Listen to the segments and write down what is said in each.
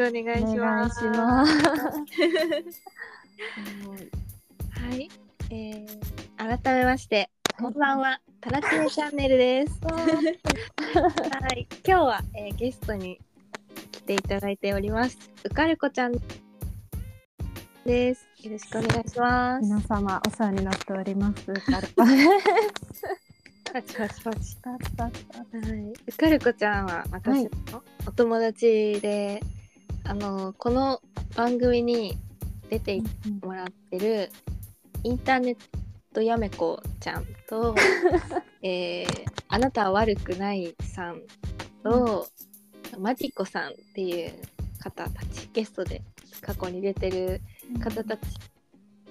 くお願いしお願いします。ます。はい、えー、改めまして、こんばんは、タラチネチャンネルです。はい、今日は、えー、ゲストに来ていただいております。うかるこちゃんです。よろしくお願いします。皆様お世話になっております。カルパです。パチパチパチ。パチパチパチはい、うかるこちゃんは私のお友達で、あのこの番組に出ていもらってるインターネットやめこちゃんと、えーあなたは悪くないさんと、マジコさんっていう方たちゲストで過去に出てる方たち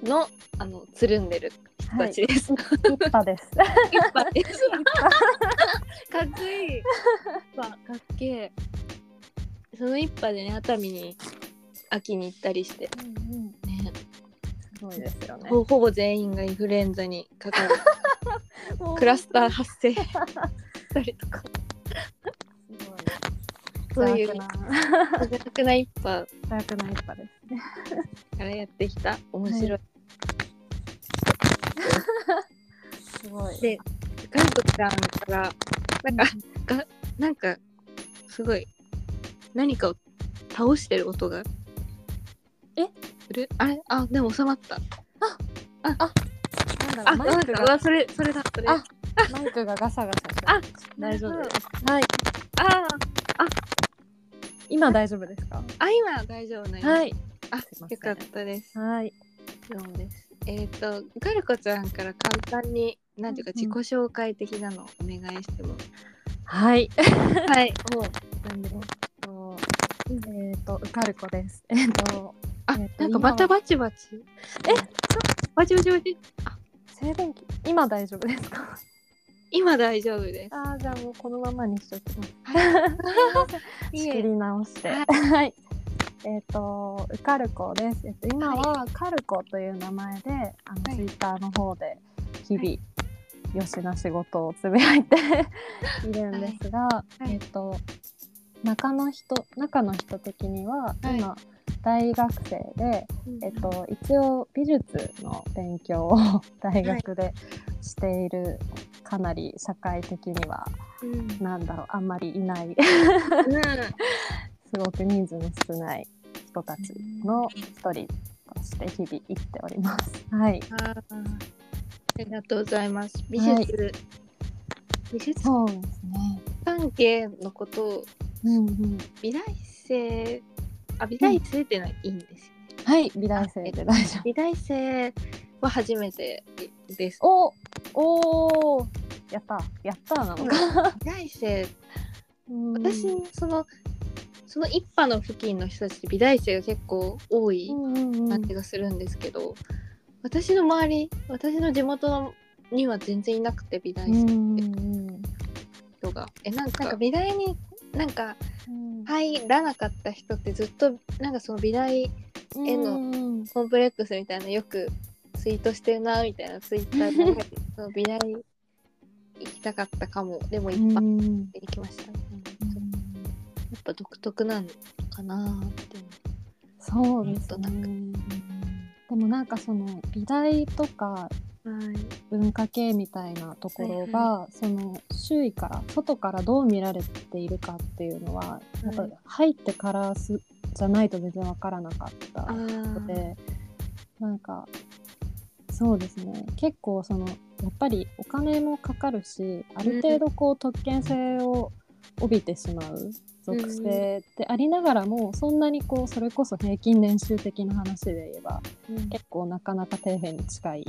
のあのつるんでる人たちです。一派です。一派です。かっこいい。かっけえ。その一派でね熱海に秋に行ったりして。ね。すごいですよね。ほほぼ全員がインフルエンザにかかる。クラスター発生。したりとかそういう。な。邪悪な一派。早くない一派ですね。からやってきた。面白い、すごい。でガンコちゃんからなん。かがなんかすごい何かを倒してる音がえ？するあれ？あでも収まったなんだろあうマイクがなんかうわそれそれだそれあマイクがガサガサしてあ大丈夫です。すはいあ今大丈夫ですか？ーあ今大丈夫はい。あよかったですはい。どうもです。えっ、と、ガルコちゃんから簡単に、なんていうか、自己紹介的なのをお願いしても。はい。はい。もう、なんでも。とえっとウカルコです。えっとあ、えっとなんかバタバチバチ。えバチバチバチ。静電気今大丈夫ですか？今大丈夫です。あーじゃあもうこのままにしときます。仕切り直して。ははい。えっ、とウカルコです。えっと今はカルコという名前であの、はいツイッターの方で日々、よしな仕事をつぶやいているんですが、いえっ、と中の人中の人的にははい今、大学生で、えっと、一応美術の勉強を 大学でしている、かなり社会的にはうん。なんだろうあんまりいないうん。すごく人数の少ない人たちの一人として日々生きております。はい。ありがとうございます。美術、美術そうですね。関係のことをうんうん。美大生、あ、美大生ってのはいいんですよね。はい、美大生で大丈夫。美大生は初めてです。お、おー。やった、やったな。のか。美大生。うん。私そのその一派の付近の人たち美大生が結構多いうんうんうん。感じがするんですけど、私の周り私の地元には全然いなくて美大うん生って。うん人が、えなんか美大になんかうん。入らなかった人ってずっとなんかその美大絵のうんコンプレックスみたいなのよくツイートしてるなみたいなツイッターで その美大行きたかったかも。でも一般うん。で行きました。ね、やっぱ独特なのかなーってそうですなんとね。でもなんかその美大とかはい文化系みたいなところが、その周囲から外からどう見られているかっていうのは、やっぱ入ってからすじゃないと全然わからなかったあのー。でなんかそうですね。結構そのやっぱりお金もかかるしある程度こう特権性を帯びてしまう属性でありながらもそんなにこうそれこそ平均年収的な話で言えばうん。結構なかなか底辺に近い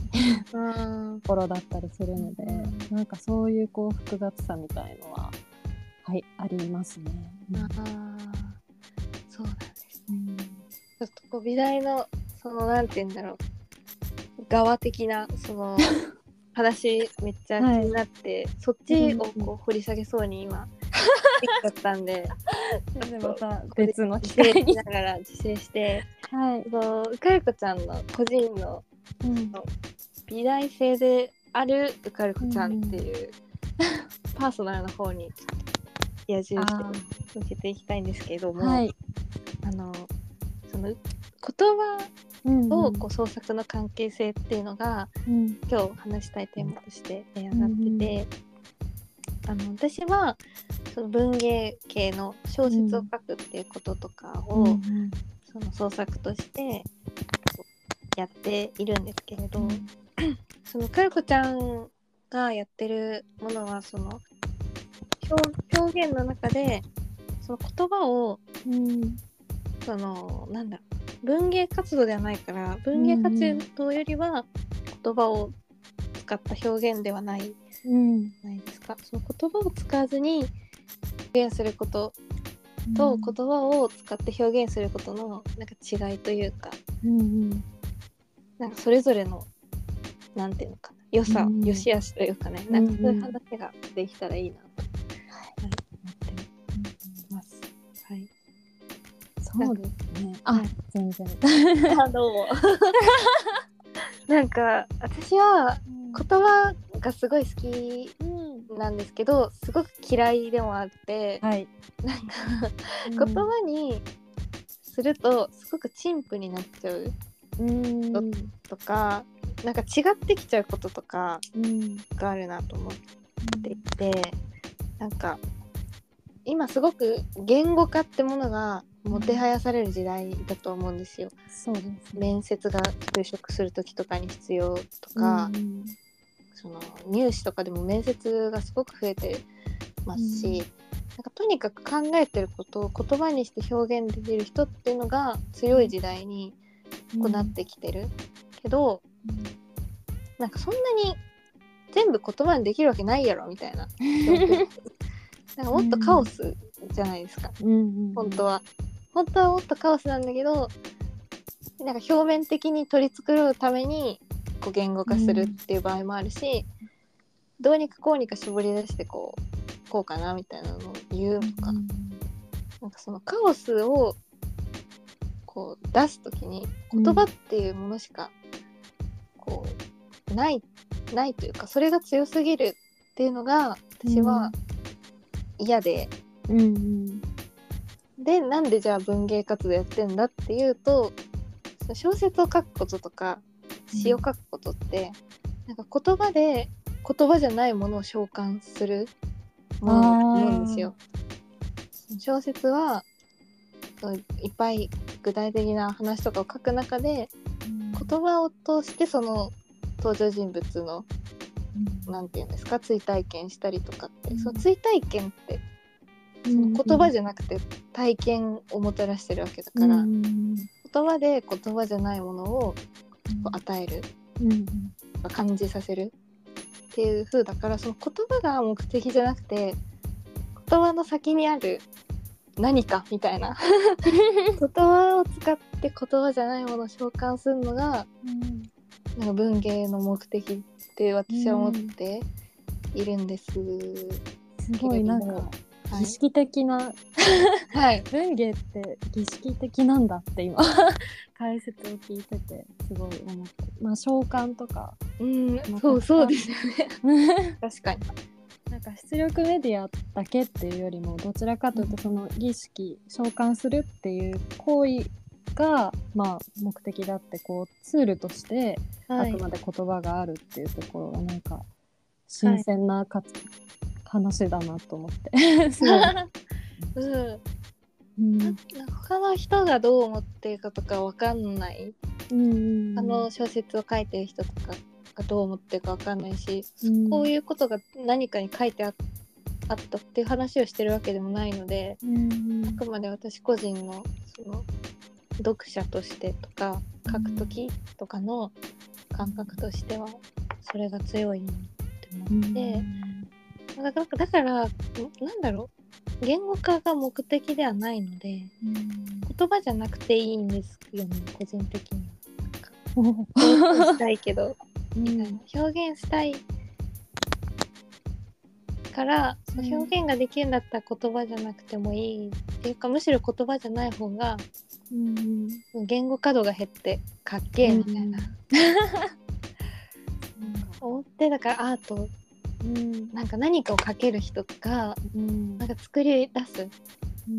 ところだったりするので、うんなんかそういうこう複雑さみたいのははいありますね。あー。そうなんですうん。ちょっとこう美大のそのなんて言うんだろう側的なその 話めっちゃ気になって、そっちをこう掘り下げそうに今ちゃったんででまた別の機会に。ながら自制してはい。そのうかるこちゃんの個人のうん美大生であるうかるこちゃんっていう、パーソナルの方に矢印をあ向けていきたいんですけども、はい。ああのその言葉うんとこう創作の関係性っていうのが、うん今日話したいテーマとしてえー上がってて、あの私はその文芸系の小説を書くっていうこととかを、うんその創作としてやっているんですけれど、そのかよこちゃんがやってるものはその表表現の中でその言葉をうん。そのなんだ文芸活動ではないから文芸活動よりは言葉を使った表現ではないうんないですか。その言葉を使わずに表現することと言葉を使って表現することのなんか違いというかうんうんなんかそれぞれのなんていうのかな良さ、うん良し悪しというかねなんかそういう話ができたらいいなと、はい、思ってます。はい。そうですね。あはい、全然。あどうも。なんか私は言葉がすごい好きうん。なんですけどすごく嫌いでもあって、はい。なんか言葉にするとすごく陳腐になっちゃううん。どとかなんか違ってきちゃうこととかうん。があるなと思っていてなんか今すごく言語化ってものがもてはやされる時代だと思うんですよ。そうですね。面接が就職する時とかに必要とか、うんその入試とかでも面接がすごく増えてますし、うん。なんかとにかく考えてることを言葉にして表現できる人っていうのが強い時代にこうなってきてる、けどなんかそんなに全部言葉にできるわけないやろみたいな。なんかもっとカオスじゃないですか、うんうん。本当は。本当はもっとカオスなんだけどなんか表面的に取り繕うためにこう言語化するっていう場合もあるし、どうにかこうにか絞り出してこうこうかなみたいなのを言うとか、なんかそのカオスをこう出す時に言葉っていうものしかこうないないというかそれが強すぎるっていうのが私は嫌で、うん。うんでなんでじゃあ文芸活動やってんだっていうと小説を書くこととか詩を書くことって、なんか言葉で言葉じゃないものを召喚するものだと思うんですよ。小説はいっぱい具体的な話とかを書く中で言葉を通してその登場人物のなんていうんですか追体験したりとかって、うん。その追体験ってその言葉じゃなくて体験をもたらしてるわけだから、うん。言葉で言葉じゃないものを与える。うん感じさせる。っていう風だからその言葉が目的じゃなくて言葉の先にある。何かみたいな。言葉を使って言葉じゃないものを召喚するのがなんか文芸の目的って私は思っているんです。すごいなんかはい儀式的なはい、文芸って儀式的なんだって今 解説を聞いててすごい思って。まあ召喚とか。うんまあそうそうですよね。確かに。なんか出力メディアだけっていうよりもどちらかというとその儀式召喚するっていう行為がまあ目的だってこうツールとしてあくまで言葉があるっていうところがなんか新鮮なかつ、話だなと思って。う。ん。うん。他の人がどう思ってるかとかわかんない、うんあの小説を書いてる人とかがどう思ってるかわかんないし、うん。こういうことが何かに書いてああったっていう話をしてるわけでもないのでうんあくまで私個人のその読者としてとか書く時とかの感覚としてはそれが強いなって思って、だからだからんなんだろう。言語化が目的ではないので言葉じゃなくていいんですよね個人的には。したいけど。みたいな表現したいから表現ができるんだったら言葉じゃなくてもいいっていうかむしろ言葉じゃない方がうん言語化度が減ってかっけえみたいな、思ってだからアートうん。なんか何かをかける人とかうん。なんか作り出す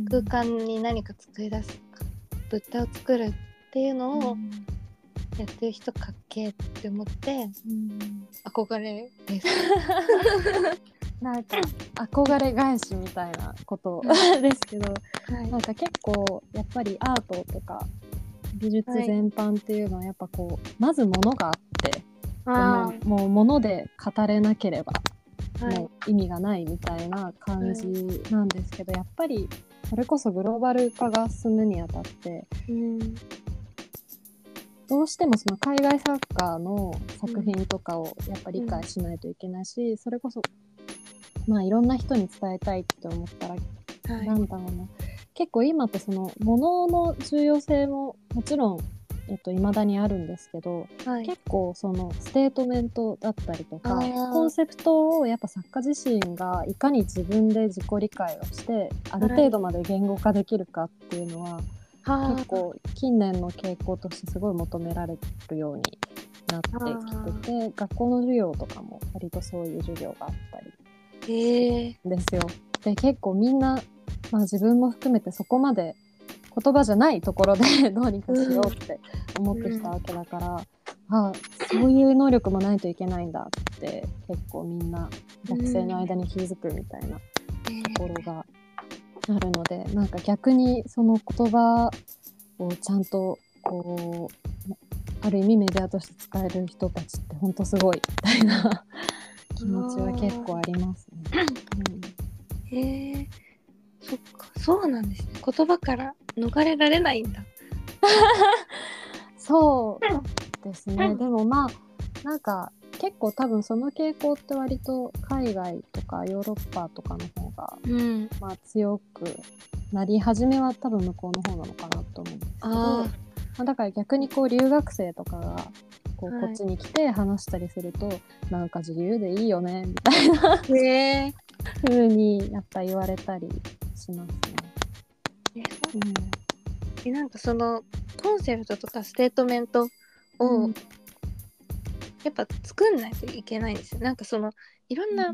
空間に何か作り出す物体を作るっていうのをやってる人かっけーって思ってうん。憧れです。なんか憧れ返しみたいなこと ですけど、はい。なんか結構やっぱりアートとか美術全般っていうのはやっぱこう、まず物があってあもうもう物で語れなければもう意味がないみたいな感じなんですけど、やっぱりそれこそグローバル化が進むにあたってうん。どうしてもその海外作家の作品とかをやっぱり理解しないといけないし、それこそまあいろんな人に伝えたいって思ったらはい。だろうな。結構今ってその物の重要性ももちろんえっと、未だにあるんですけど、はい。結構そのステートメントだったりとかコンセプトをやっぱ作家自身がいかに自分で自己理解をしてある程度まで言語化できるかっていうのは、は結構近年の傾向としてすごい求められるようになってきてて学校の授業とかも割とそういう授業があったりですよ。で結構みんな、まあ、自分も含めてそこまで言葉じゃないところで どうにかしようって思ってきたわけだから、あそういう能力もないといけないんだって結構みんな学生の間に気づくみたいなところがあるので、なんか逆にその言葉をちゃんとこうある意味メディアとして使える人たちって本当すごいみたいな 気持ちは結構ありますね。うん。へえそっか。そうなんですね。言葉から逃れられないんだ。そうですね、うん。でもまあなんか結構多分その傾向って割と海外とかヨーロッパとかの方が、うん。まあ、強くなり始めは多分向こうの方なのかなと思うんですけどあまあ、だから逆にこう留学生とかがこうはいこっちに来て話したりすると、なんか自由でいいよねみたいなあへえ風 にやっぱ言われたりしますうん。えなんかそのコンセプトとかステートメントを、うん。やっぱ作んないといけないんですよ。なんかそのいろんな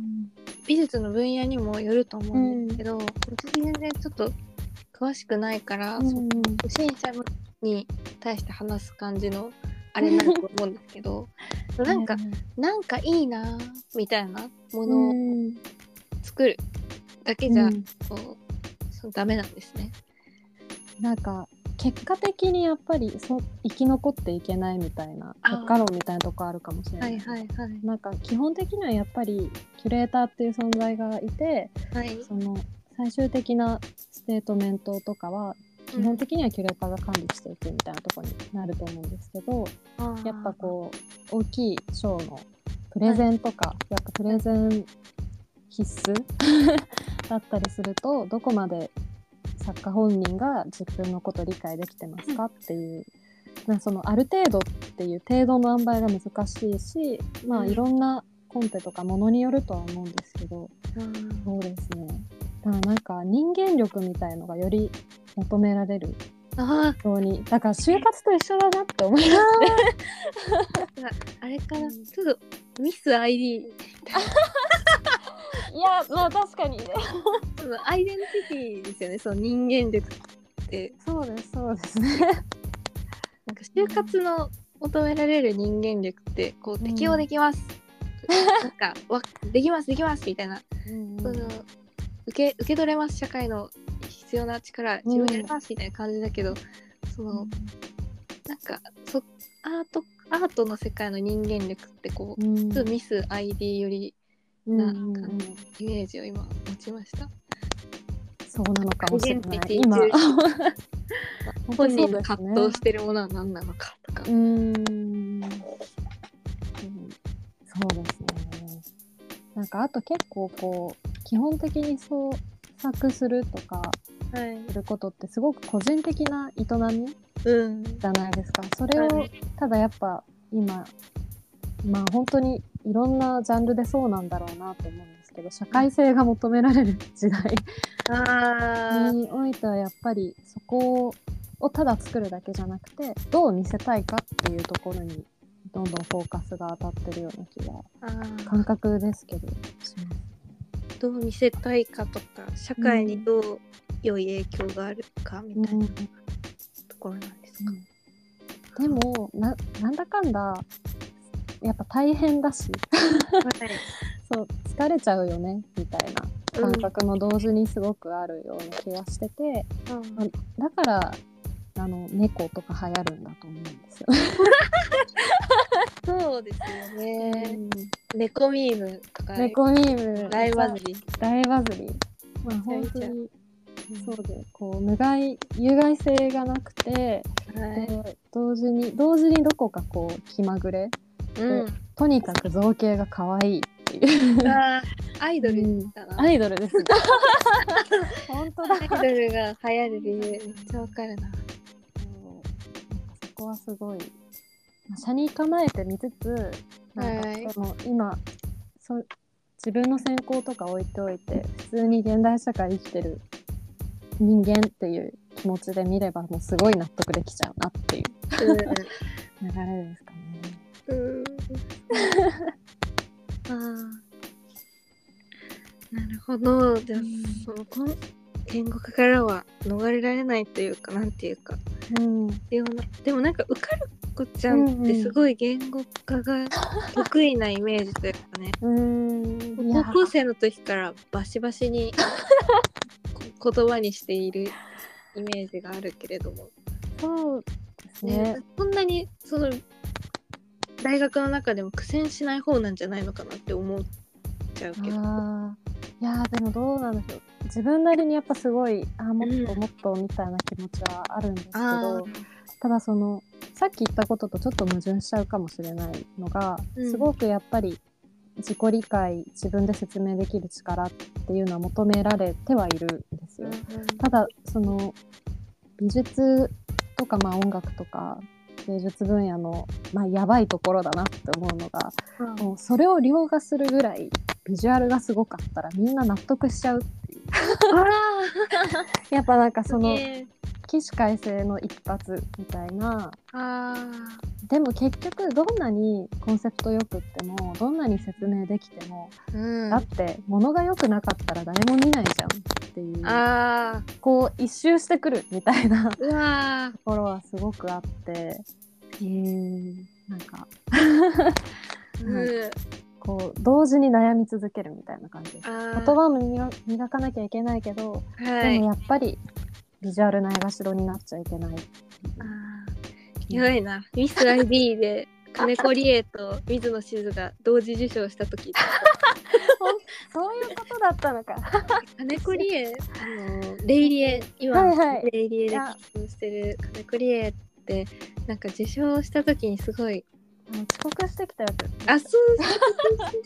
美術の分野にもよると思うんですけど、私全然ちょっと詳しくないから、うん。その初心者に対して話す感じのあれになると思うんですけど なんか、なんかいいなみたいなもうのをん。作るだけじゃ、うん。こうそうダメなんですね。なんか結果的にやっぱりそ生き残っていけないみたいな結果論みたいなとこあるかもしれな。はいいはいはい。なんか基本的にはやっぱりキュレーターっていう存在がいてはい。その最終的なステートメントとかは基本的にはキュレーターが管理していくみたいなところになると思うんですけどやっぱこう大きい賞のプレゼンとか、やっぱプレゼン必須？だったりするとどこまで作家本人が自分のことを理解できてますかっていう、なんそのある程度っていう程度の塩梅が難しいしまあいろんなコンテとかものによるとは思うんですけどうんそうですねだからなんか人間力みたいのがより求められるあようにだから就活と一緒だなって思いますああれかな、ちょっとミス ID いやまあ確かに。ねそのアイデンティティですよね。その人間力って。そうですそうですね。なんか就活の求められる人間力ってこう適応できます、なんかわできますできますみたいな、その受け受け取れます社会の必要な力自分やりますみたいな感じだけど、そのなんかそアートアートの世界の人間力ってこう、うん。ミス ID よりうんな感じイメージを今持ちました。そうなのかもしれない。今。本人のそうですね。葛藤してるものは何なのかとか。うーん。うん。そうですね。なんかあと結構こう基本的に創作するとかはい。することってすごく個人的な営みうん。じゃないですか。それをはい。ただやっぱ今まあ本当にいろんなジャンルでそうなんだろうなと思うんですけど社会性が求められる時代。においてはやっぱりそこをただ作るだけじゃなくてどう見せたいかっていうところにどんどんフォーカスが当たってるような気が感覚ですけど。どう見せたいかとか社会にどう良い影響があるかみたいなところなんですか、でもななんだかんだやっぱ大変だし。そう疲れちゃうよねみたいな感覚も同時にすごくあるような気がしてて、まあだからあの猫とか流行るんだと思うんですよ。そうですよね、猫ミームとか。猫ミーム。大バズり大バズり。まあ本当にそうでこう無害有害性がなくて、はい。同時に同時にどこかこう気まぐれうん。とにかく造形が可愛いっていう。アイドルだな、アイドルです。ね。本当だ。アイドルが流行る理由めっちゃわかるな。そこはすごい、まあ、車に構えて見つつなんはい。かその今そ自分の専攻とか置いておいて普通に現代社会生きてる人間っていう気持ちで見ればもうすごい納得できちゃうなっていう 流れですかね。うん。うん。あー。なるほど。じゃあそのこん言語化からは逃れられないというかなんていうか。うん、でもな。でもなんか受かる子ちゃんってすごい言語化が 得意なイメージというかね。うん。高校生の時からバシバシに こ言葉にしているイメージがあるけれども、そうですね。ね。そんなにその大学の中でも苦戦しない方なんじゃないのかなって思っちゃうけど。いやーでもどうなんでしょう。自分なりにやっぱすごいあーもっとうんもっとみたいな気持ちはあるんですけあど、ただそのさっき言ったこととちょっと矛盾しちゃうかもしれないのが、うん。すごくやっぱり自己理解自分で説明できる力っていうのは求められてはいるんですよ。ただその美術とかまあ音楽とか芸術分野のまあやばいところだなって思うのがうん。もうそれを凌駕するぐらいビジュアルがすごかったらみんな納得しちゃうっていう。やっぱなんかそのね起死回生の一発みたいな。あでも結局どんなにコンセプトよくってもどんなに説明できても、ーうん。だって物が良くなかったら誰も見ないじゃんっていう。あこう一周してくるみたいな。ところはすごくあって。うなんか。ーうん。うんこう同時に悩み続けるみたいな感じです。あ言葉も磨磨かなきゃいけないけど、はい。でもやっぱりビジュアルないがしろになっちゃいけない。あーやばいなミス ID で金子理恵と水野しずが同時受賞した時そういうことだったのか。金子理恵あのレイリエ今、はいはいレイリエでいや活動してる金子理恵ってなんか受賞した時にすごい遅刻してきたやつ。あそうそうなんか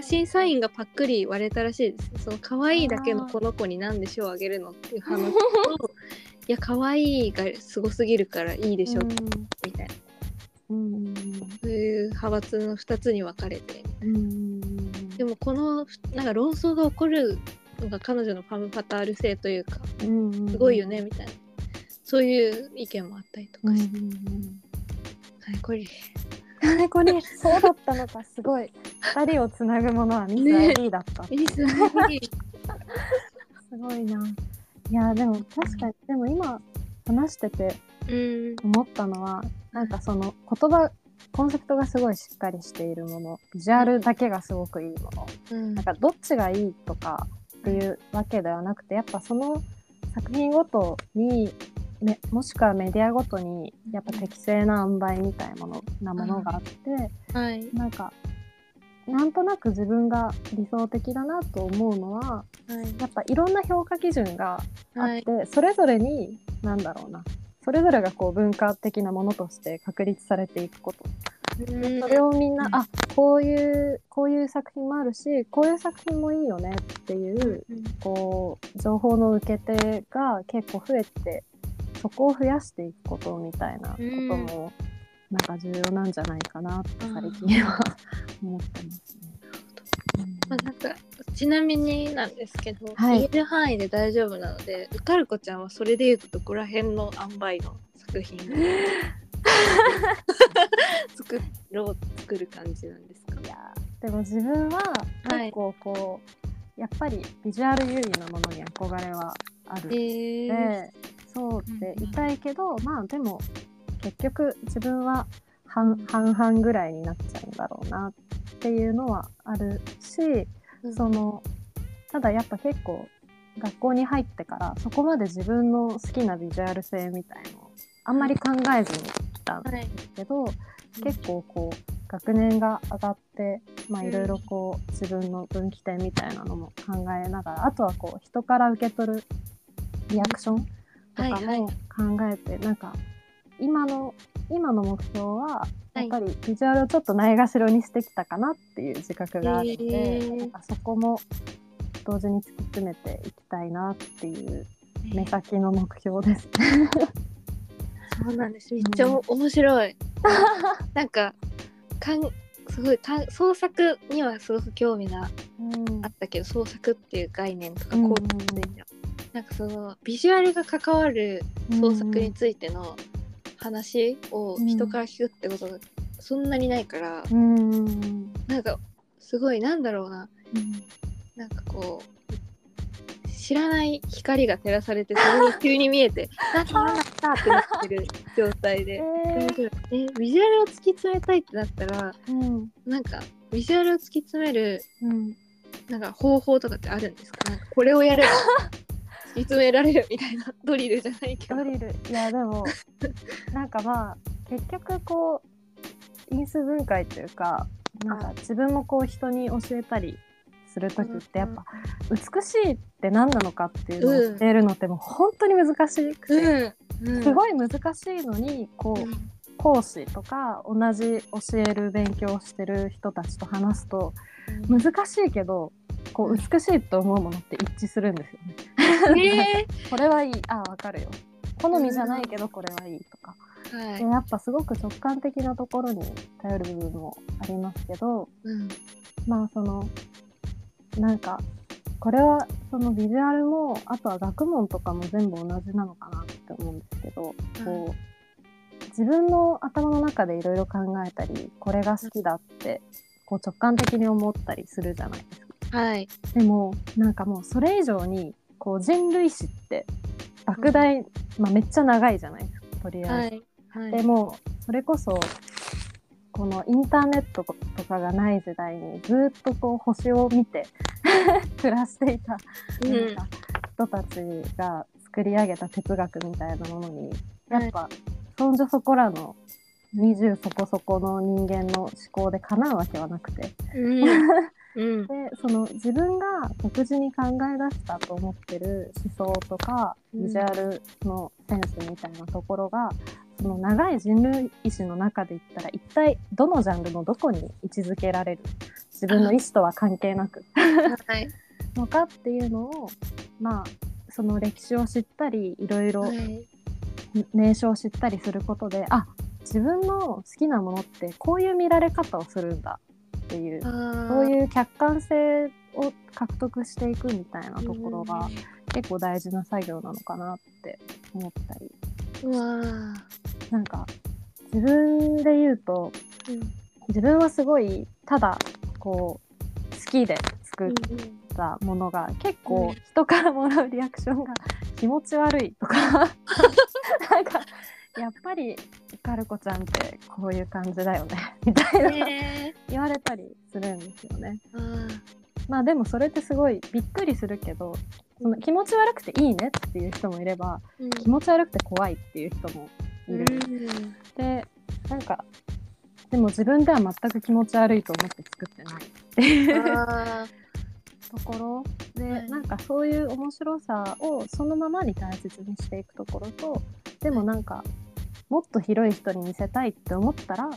審査員がパックリ割れたらしいですその可愛いだけのこの子になんで賞をあげるのっていう話と いや可愛いがすごすぎるからいいでしょ、みたいなうん。うん。そういう派閥の2つに分かれてうん。でもこのなんか論争が起こるのが彼女のファム・ファタール性というかうん。すごいよねみたいなそういう意見もあったりとうん。うかして、ん。はいこれね、これ、そうだったのか、すごい。二人をつなぐものはミスね ID だった。ミス ID すごいな。いや、でも確かに、でも今話しててうん思ったのは、なんかその言葉、コンセプトがすごいしっかりしているもの、ビジュアルだけがすごくいいもの。うんなんかどっちがいいとかっていうわけではなくてやっぱその作品ごとにめもしくはメディアごとにやっぱ適正な塩梅みたいなものなものがあって、はい。なんかなんとなく自分が理想的だなと思うのははい。やっぱいろんな評価基準があはい。って、それぞれになんだろうなそれぞれがこう文化的なものとして確立されていくこと。うん。それをみんな、うんあこういうこういう作品もあるしこういう作品もいいよねっていううん。こう情報の受け手が結構増えてそこを増やしていくことみたいなことも、なんか重要なんじゃないかなって最近は思ってますね。まあ、なんかちなみになんですけど、はい。言える範囲で大丈夫なので受かる子ちゃんはそれでいうとどこら辺の塩梅の作品を 作ろう作る感じなんですか？いやーでも自分ははい結構こう、やっぱりビジュアル優位のものに憧れはあるえー、でそうでいたいけど、まあでも結局自分は半半々ぐらいになっちゃうんだろうなっていうのはあるし、そのただやっぱ結構学校に入ってからそこまで自分の好きなビジュアル性みたいのをあんまり考えずに来たんですけど、結構こう学年が上がってまあいろいろこう自分の分岐点みたいなのも考えながらあとはこう人から受け取るリアクションとかも考えて、なんか今の今の目標はやっぱりビジュアルをちょっとないがしろにしてきたかなっていう自覚があって、なんかそこも同時に突き詰めていきたいなっていう目先の目標です。そうなんです。めっちゃ面白い。なんかかんすごいかん創作にはすごく興味があったけど、創作っていう概念とかこうって、なんかそのビジュアルが関わる創作についての話を人から聞くってことがそんなにないから、うん、なんかすごいなんだろうな、うん、なんかこう知らない光が照らされてそれに 急に見えて「なんかなんった」ってなってる状態で、えー、えビジュアルを突き詰めたいってなったら、うん、なんかビジュアルを突き詰める、うん、なんか方法とかってあるんですか？なんかこれをやれば 突き詰められるみたいな。ドリルじゃないけど。ドリル。いやでも なんかまあ結局こう因数分解というかなんか自分もこう人に教えたりする時ってやっぱ美しいって何なのかっていうのを教えるのってもう本当に難しくて、うん。うん、すごい難しいのにこう、講師とか同じ教える勉強をしてる人たちと話すと難しいけどこう美しいと思うものって一致するんですよね。これはいい。あわかるよ。好みじゃないけどこれはいいとか、はい、でやっぱすごく直感的なところに頼る部分もありますけど、うん、まあそのなんかこれはそのビジュアルもあとは学問とかも全部同じなのかなって思うんですけど、こう自分の頭の中でいろいろ考えたりこれが好きだってこう直感的に思ったりするじゃないですか。はい、でもなんかもうそれ以上にこう人類史って莫大、うん、まあ、めっちゃ長いじゃないですかとりあえず。はいはい、でもそれこそこのインターネットとかがない時代にずっとこう星を見て 暮らしていたなんか人たちが作り上げた哲学みたいなものにやっぱ、そんじょそこらの20そこそこの人間の思考でかなうわけはなくて、うん、でその自分が独自に考え出したと思ってる思想とかビジュアルのセンスみたいなところが、その長い人類史の中で言ったら一体どのジャンルのどこに位置づけられる？自分の意思とは関係なく。はい、のかっていうのをまあその歴史を知ったりいろい。ろ名称を知ったりすることで、あ自分の好きなものってこういう見られ方をするんだっていうそういう客観性を獲得していくみたいなところが結構大事な作業なのかなって思ったり。うわなんか自分で言うと、うん、自分はすごいただこう好きで作ったものが、結構人からもらうリアクションが気持ち悪いとか。なんかやっぱりカルコちゃんってこういう感じだよね。みたいな、えー、言われたりするんですよね。まあでもそれってすごいびっくりするけどその気持ち悪くていいねっていう人もいれば、うん、気持ち悪くて怖いっていう人もいる。うん、でなんかでも自分では全く気持ち悪いと思って作ってないっていう ところ。で、はい、なんかそういう面白さをそのままに大切にしていくところとでもなんかもっと広い人に見せたいって思ったら、は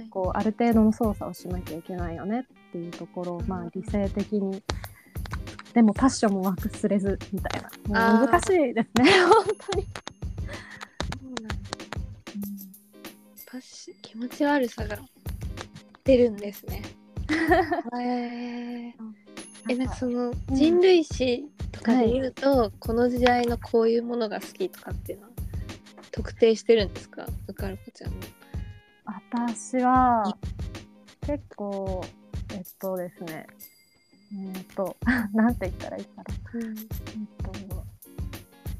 い、こうある程度の操作をしなきゃいけないよねっていうところを、まあ、理性的にでもパッションも忘れずみたいな。難しいですね 本当に。パッシ気持ち悪さが出るんですね。えー、えなんかその人類史とかで言うと、うんはい、この時代のこういうものが好きとかっていうのは？特定してるんですか？うかるこちゃんの。私は結構えっとですね。えっと なんて言ったらいいかな、うん、えっ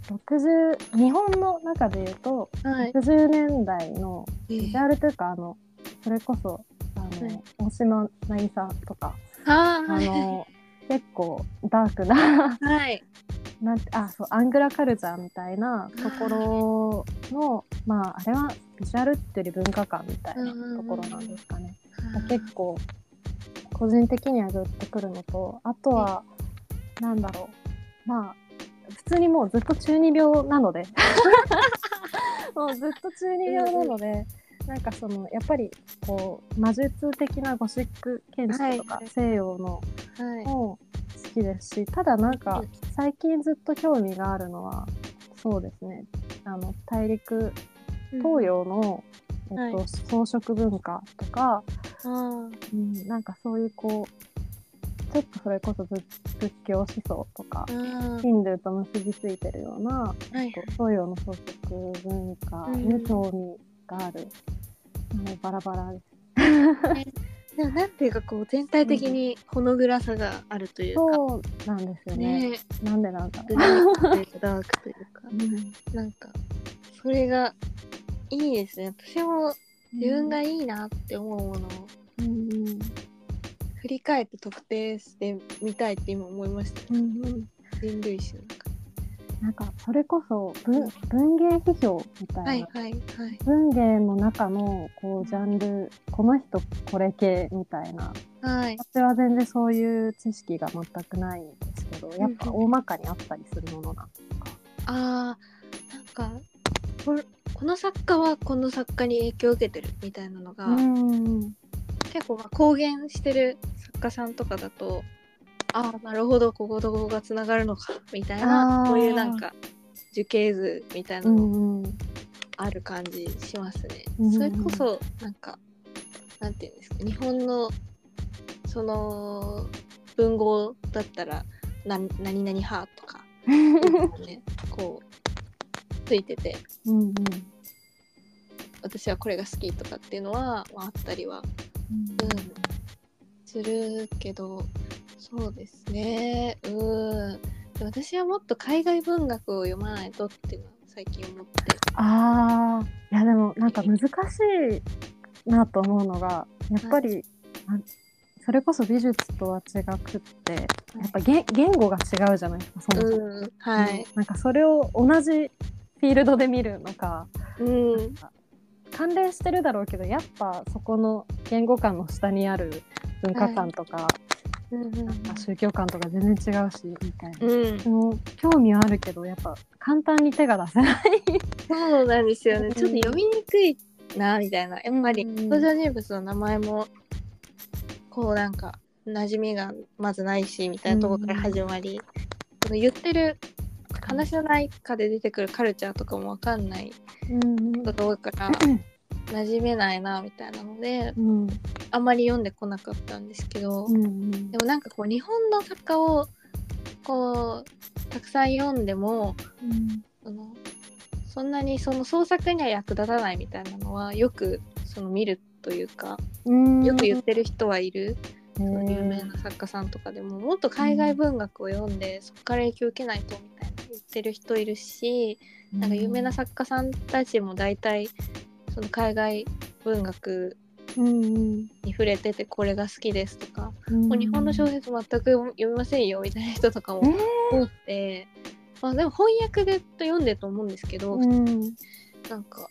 と60日本の中で言うと、はい。60年代のえビジュアルというか、あのそれこそあの、はい。大島渚とか、あーあの結構ダークなはい。なんてあそうアングラカルチャーみたいなところのまああれはビジュアルっていうより文化観みたいなところなんですかね。結構個人的にはグッとくるのとあとはなんだろう。まあ普通にもうずっと中二病なので。もうずっと中二病なので、なんかそのやっぱりこう魔術的なゴシック建築とか、はい。西洋のはい。も好きですしただなんかうん。最近ずっと興味があるのはそうですね。あの大陸東洋の、えっとはい。装飾文化とか、あうん、なんかそういうこうちょっとそれこそ仏仏教思想とかー。ヒンドゥーと結びついてるようなはい。東洋の装飾文化に興味がある、あのバラバラです。でもなんていうかこう全体的にほの暗さがあるというか、そうなんですよね。ね。なんでなんだブろう。かダークというか。う。うん。なんかそれがいいですね。私も自分がいいなって思うものをうんうん。振り返って特定してみたいって今思いました、うんうん。人類史のなんかそれこそ文文芸批評みたいな、中はいはいはい。文芸の中のこうジャンルこの人これ系みたいな。はい。私は全然そういう知識が全くないんですけどやっぱ大まかにあったりするものなんですか、あーなんかこれこの作家はこの作家に影響を受けてるみたいなのが、うん。結構まあ公言してる作家さんとかだとああなるほど。こことここがつながるのか。みたいなこういうなんか樹形図みたいなうのんうん。ある感じしますね。うんそれこそなんかなんていうんですか日本のその文豪だったらな何々派とか、ね、こうついてて。うんうん。私はこれが好きとかっていうのは、まあ、あったりはうん。するけどそうですね。うん。で私はもっと海外文学を読まないとっていうのは最近思って。あー。いやでもなんか難しいなと思うのがやっぱり、あそれこそ美術とは違くってやっぱ言言語が違うじゃない？ですかそもそも、うん。はい、なんかそれを同じフィールドで見るのかうん。関連してるだろうけどやっぱそこの言語観の下にある文化観とか,、うんうんなんか宗教観とか全然違うしみたいな、うん。でも興味はあるけどやっぱ簡単に手が出せない。そうなんですよね。うん。ちょっと読みにくいなみたいな。やっぱりうん。登場人物の名前もこうなんか馴染みがまずないしみたいなところから始まり、その言ってる話の中で出てくるカルチャーとかもわかんないうん。ことが多いから 馴染めないなみたいなのでうん。あんまり読んでこなかったんですけど、うんうん。でもなんかこう日本の作家をこうたくさん読んでもそのそんなにその創作には役立たないみたいなのはよくその見るというかうん。よく言ってる人はいる、その有名な作家さんとかでももっと海外文学を読んで、そこから影響を受けないとみたいな言ってる人いるし、なんか有名な作家さんたちも大体その海外文学に触れててこれが好きですとか、うん。もう日本の小説全く読みませんよみたいな人とかもえ多くて、まあ、でも翻訳でと読んでると思うんですけど、ーうん。なんか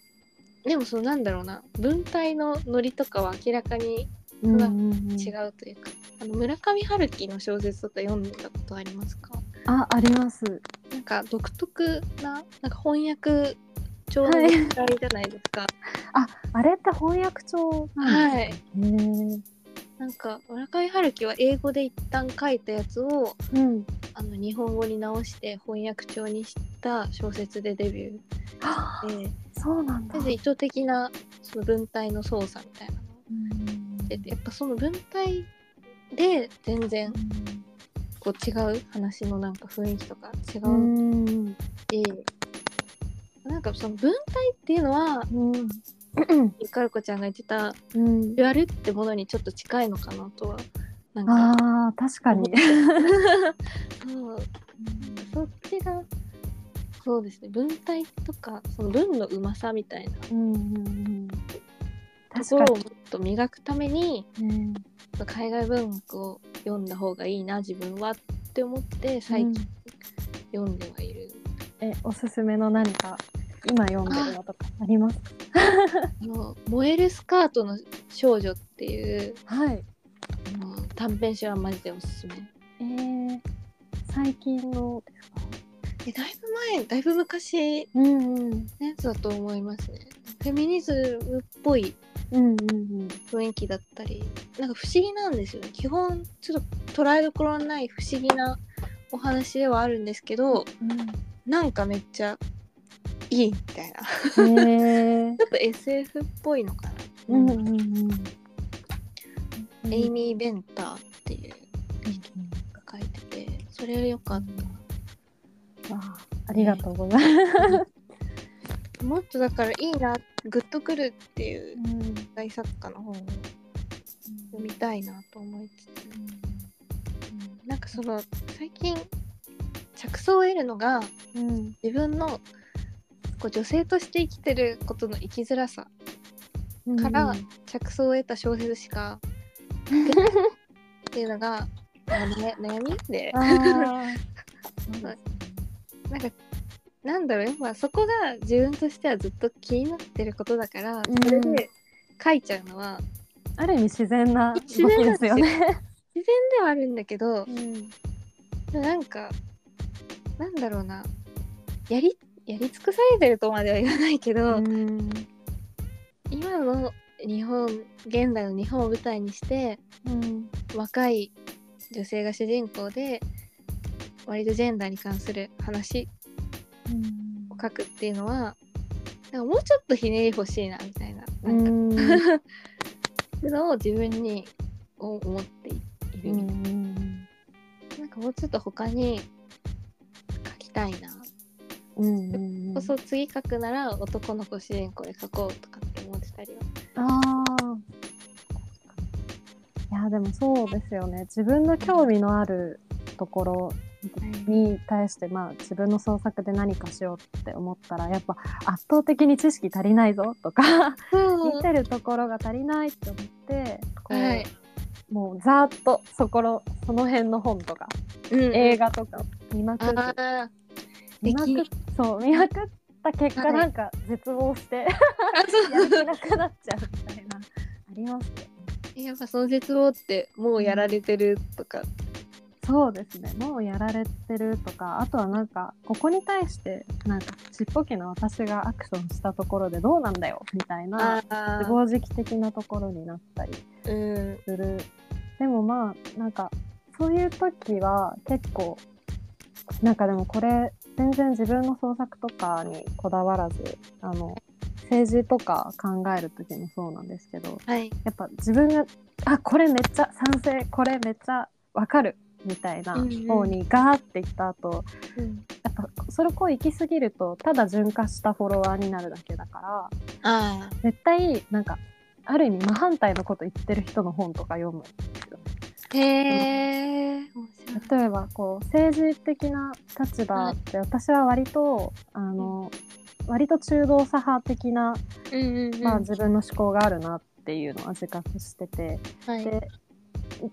でもそのなんだろうな文体のノリとかは明らかにうん違うというか、あの村上春樹の小説とか読んでたことありますか？ああります。なんか独特ななんか翻訳帳のはい時代じゃないですか、ああれって翻訳帳なんですか、へえなんか村上春樹は英語で一旦書いたやつをうん。あの日本語に直して翻訳帳にした小説でデビュはあーでそうなんだ。で意図的なその文体の操作みたいな。のをうん。でやっぱその文体で全然こう違う話のなんか雰囲気とか違ううし、んなんかその文体っていうのはうん。ゆかるこちゃんが言ってたうん。やるってものにちょっと近いのかなとはなんか。あー確かに。そうそっちがそうですね文体とかその文のうまさみたいな。うんうんうん、ところをもっと磨くためにに、ね海外文学を読んだ方がいいな自分はって思って最近読んではいる、えおすすめの何か今読んでるのとかあります？かあの燃えるスカートの少女っていうはい。短編集はマジでおすすめ。えー、最近のですか？えだいぶ前だいぶ昔うんうん。のやつだと思いますね。フェミニズムっぽいうんうん雰囲気だったりなんか不思議なんですよね。基本ちょっと捉えどころのない不思議なお話ではあるんですけどなんかめっちゃいいみたいな。ちょっと SF っぽいのかな、うんうんうんエイミー・ベンターっていう人が書いててそれよかった。わあありがとうございます。もっとだからいいなグッとくるっていううん。大作家の本を読みたいなと思いつつ、うん。なんかその最近着想を得るのがうん。自分のこう女性として生きてることの生きづらさうんから着想を得た小説しかっていうのが悩みで。なんかなんだろうやっぱそこが自分としてはずっと気になってることだからうん。それで書いちゃうのはある意味自然な動きですよね。自然ではあるんだけどうん。なんかなんだろうな。やりやり尽くされてるとまでは言わないけど、うん。今の日本現代の日本を舞台にしてうん。若い女性が主人公で割とジェンダーに関する話を書くっていうのはなんかもうちょっとひねり欲しいなみたいなうなんか、ん。っていうのを自分に思っている、うん。なんかもうちょっと他に書きたいな、うんうんこそ次書くなら男の子主人公で書こうとかって思ってたりは。ああ。いやでもそうですよね。自分の興味のあるところに対してまあ自分の創作で何かしようって思ったらやっぱ圧倒的に知識足りないぞとか見てるところが足りないって思ってこう、はい。もうざーっとそこのその辺の本とかうん映画とか見まくっああ見まくそう見まくった結果はい。なんか絶望して、あやる気なくなっちゃうみたいなありますよね。やっぱその絶望ってもうやられてるとか、そうですね。もうやられてるとかあとはなんかここに対してなんかちっぽけな私がアクションしたところでどうなんだよみたいなあ自暴自棄的なところになったりうん。する。でもまあなんかそういう時は結構なんかでもこれ全然自分の創作とかにこだわらずあの政治とか考える時もそうなんですけどはい。やっぱ自分があこれめっちゃ賛成これめっちゃわかるみたいなうんうん。方にガーっていった後、うん。やっぱそれこう行き過ぎるとただ純化したフォロワーになるだけだからあ絶対なんかある意味真反対のこと言ってる人の本とか読むへえ例えばこう政治的な立場って私は割と、あの割と中道左派的な、うんうんうん。まあ、自分の思考があるなっていうのは自覚してて、はい。で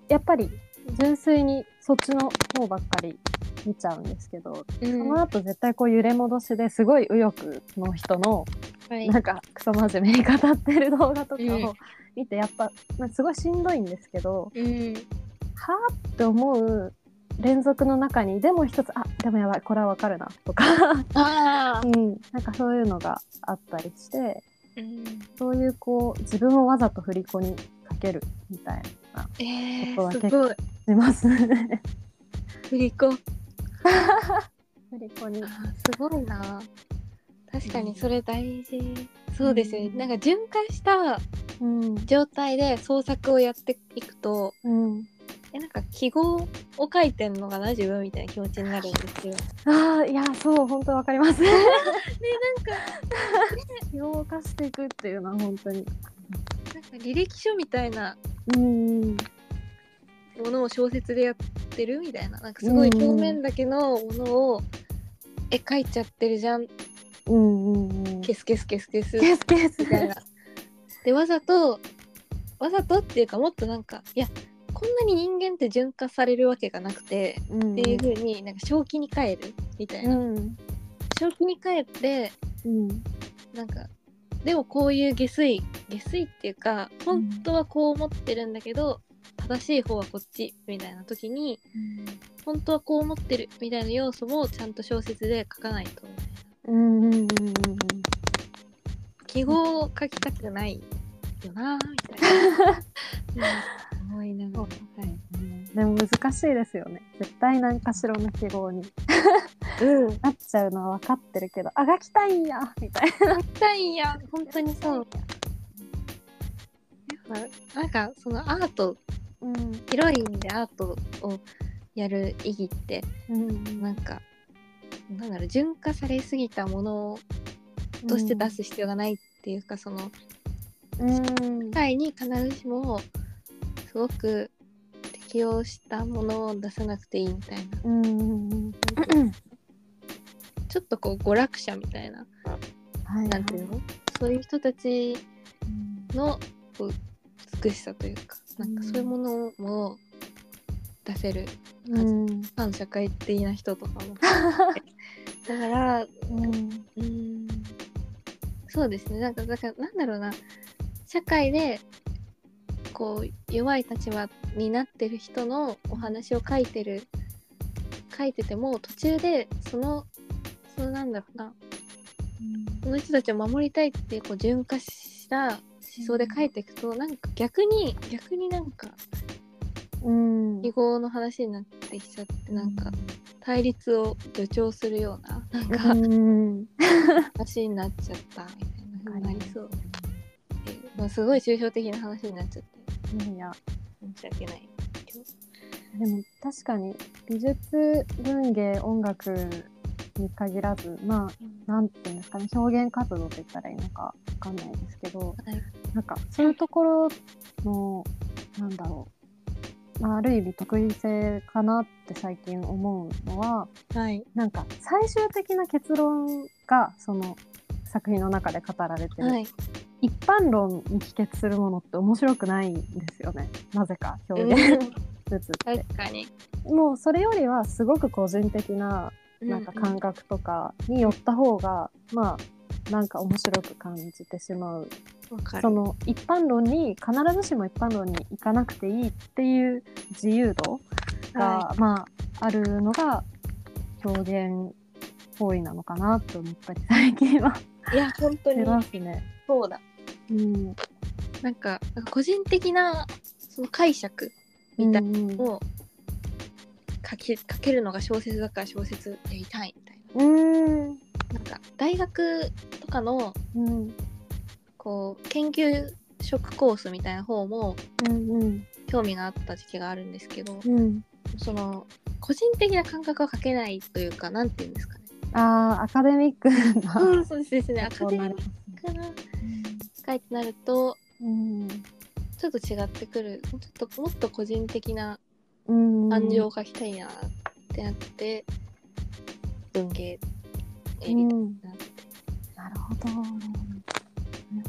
やっぱり純粋にそっちの方ばっかり見ちゃうんですけど、うん。その後絶対こう揺れ戻しですごい右翼の人のはい。なんかクソ真面目に語ってる動画とかうん。を見てやっぱ、まあ、すごいしんどいんですけど、うんはあって思う連続の中にでも一つあでもやばいこれはわかるなとか、うん、なんかそういうのがあったりしてうん。そういうこう自分をわざと振り子にかけるみたいな。えことはー、すごい。しますね。振り子。振り子に。すごいな。確かにそれ大事。そうですよね、うん。なんか循環したうん。状態で創作をやっていくとうん、えなんか記号を書いてんのかな自分みたいな気持ちになるんですよ。ああいやそう本当わかります ね。なんか 気を動かしていくっていうのは本当に。なんか履歴書みたいなうんものを小説でやってるみたいななんかすごい表面だけのものを絵描いちゃってるじゃんうんうんうん。ケスケスケスケスケスケスみたいな。でわざとわざとっていうかもっとなんかいやこんなに人間って純化されるわけがなくて、うん。っていう風になんか正気に帰るみたいな、うん。正気に帰ってうん。なんかでもこういう下水下水っていうか本当はこう思ってるんだけど、正しい方はこっちみたいな時に本当はこう思ってるみたいな要素もちゃんと小説で書かないと。うん。うん。うん。うん。記号を書きたくないよなみたいなうん思いながら、はい。うん。でも難しいですよね。絶対何かしらの記号に。うん、なっちゃうのは分かってるけどあがきたいんやみたいな。書きたいんや本当にそう。なんかそのアートうん。広い意味でアートをやる意義ってうん。なんかなんだろう純化されすぎたものとして出す必要がないっていうか、そのうん。世界に必ずしもすごく適応したものを出さなくていいみたいな。うんうんうんちょっとこう娯楽者みたいなはいなんていうの？そういう人たちうん。のこう美しさというかなんかそういうものも出せるうん。反社会的な人とかも。だからうん。うーん。そうですね。なんかだからなんだろうな。社会でこう弱い立場になってる人のお話を書いてる書いてても途中でそのそのなんだろうなその人たちを守りたいっていうこう純化した思想で書いていくとなんか逆に逆になんかうん。記号の話になってきちゃってなんか対立を助長するようななんかうん。話になっちゃったみたいな風になりそう、まあ、すごい抽象的な話になっちゃっていや申し訳ないでも確かに美術文芸音楽に限らずまあなんていうんですかね表現活動って言ったらいいのかわかんないですけどはい。なんかそういうところのなんだろう、まあ、ある意味得意性かなって最近思うのははい。なんか最終的な結論がその作品の中で語られてる、はい一般論に帰結するものって面白くないんですよね。なぜか表現。物って。確かに。もうそれよりはすごく個人的ななんか感覚とかに寄った方が、まあなんか面白く感じてしまう。その一般論に必ずしも一般論に行かなくていいっていう自由度が、はまああるのが表現行為なのかなと思ったり最近は。いや本当しにますね。そうだうん、なんか個人的なその解釈みたいうんなのを書き書けるのが小説だから小説やりたいみたいうん。ななんか大学とかのうんこう研究職コースみたいな方もうんうん。興味があった時期があるんですけどうん。その個人的な感覚は書けないというかなんて言うんですかね。あーアカデミックなうん、そうですね。アカデミックな書いてなるとうんちょっと違ってくる。ちょっともっと個人的なうん感情を書きたいなってなって、文芸やりたいうんなって。なるほど。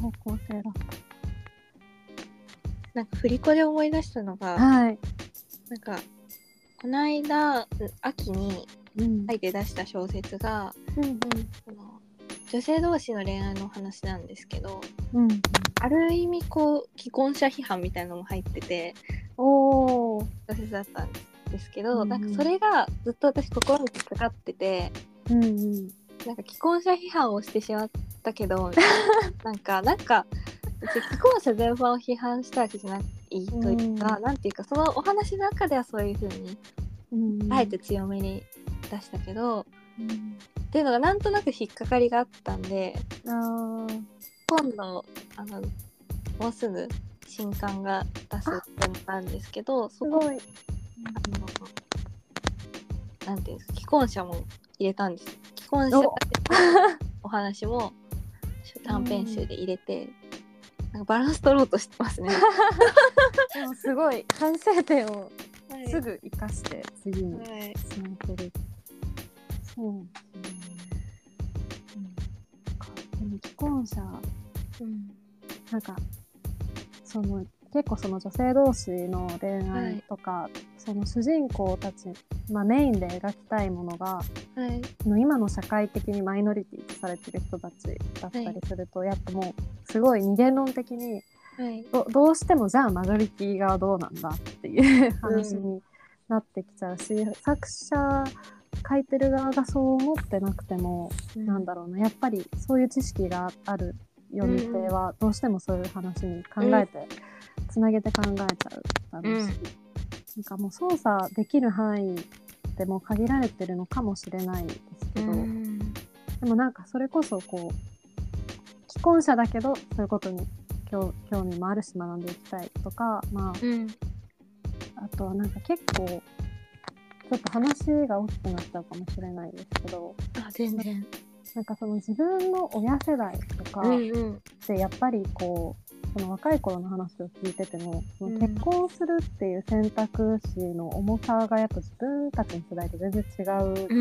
方向性だっなんか振り子で思い出したのが、た。はい。なんかこの間うん秋にうん書いて出した小説が、うんその女性同士の恋愛の話なんですけどうん。ある意味こう既婚者批判みたいなのも入ってておお。小説だったんですけど、うんなんかそれがずっと私心に引っかかっててうんうん。なんか既婚者批判をしてしまったけどな なんかなんか既婚者全般を批判したわけじゃないというか、うんなんていうかそのお話の中ではそういう風にうんあえて強めに出したけど、うん。っていうのがなんとなく引っかかりがあったんで。今度あのもうすぐ新刊が出すっていうのがあるんですけどそこすごい。あのなんていうんですか既婚者も入れたんです既婚者おお話も短編集で入れて、なんかバランス取ろうとしてますね。でもすごい反省点をはいすぐ生かして次にはいつなげる。そうですね。者うん。なんかその結構その女性同士の恋愛とか、その主人公たち、まあ、メインで描きたいものがはい。の今の社会的にマイノリティとされてる人たちだったりすると、やっぱもうすごい二元論的にはい。どどうしてもじゃあマジョリティがどうなんだっていう話になってきちゃうし、作者書いてる側がそう思ってなくても、なんだろうなやっぱりそういう知識がある読み手はどうしてもそういう話に考えて、つなげて考えちゃうだろうし、うん。なんかもう操作できる範囲でも限られてるのかもしれないですけど、うん。でもなんかそれこそこう既婚者だけどそういうことに興興味もあるし学んでいきたいとか、まうん。あ、あとはなんか結構ちょっと話が大きくなっちゃうかもしれないですけどあ全然。なんかその自分の親世代とかうんうん。ってやっぱりこうその若い頃の話を聞いててもそのうん。結婚するっていう選択肢の重さがやっぱ自分たちの世代と全然違うう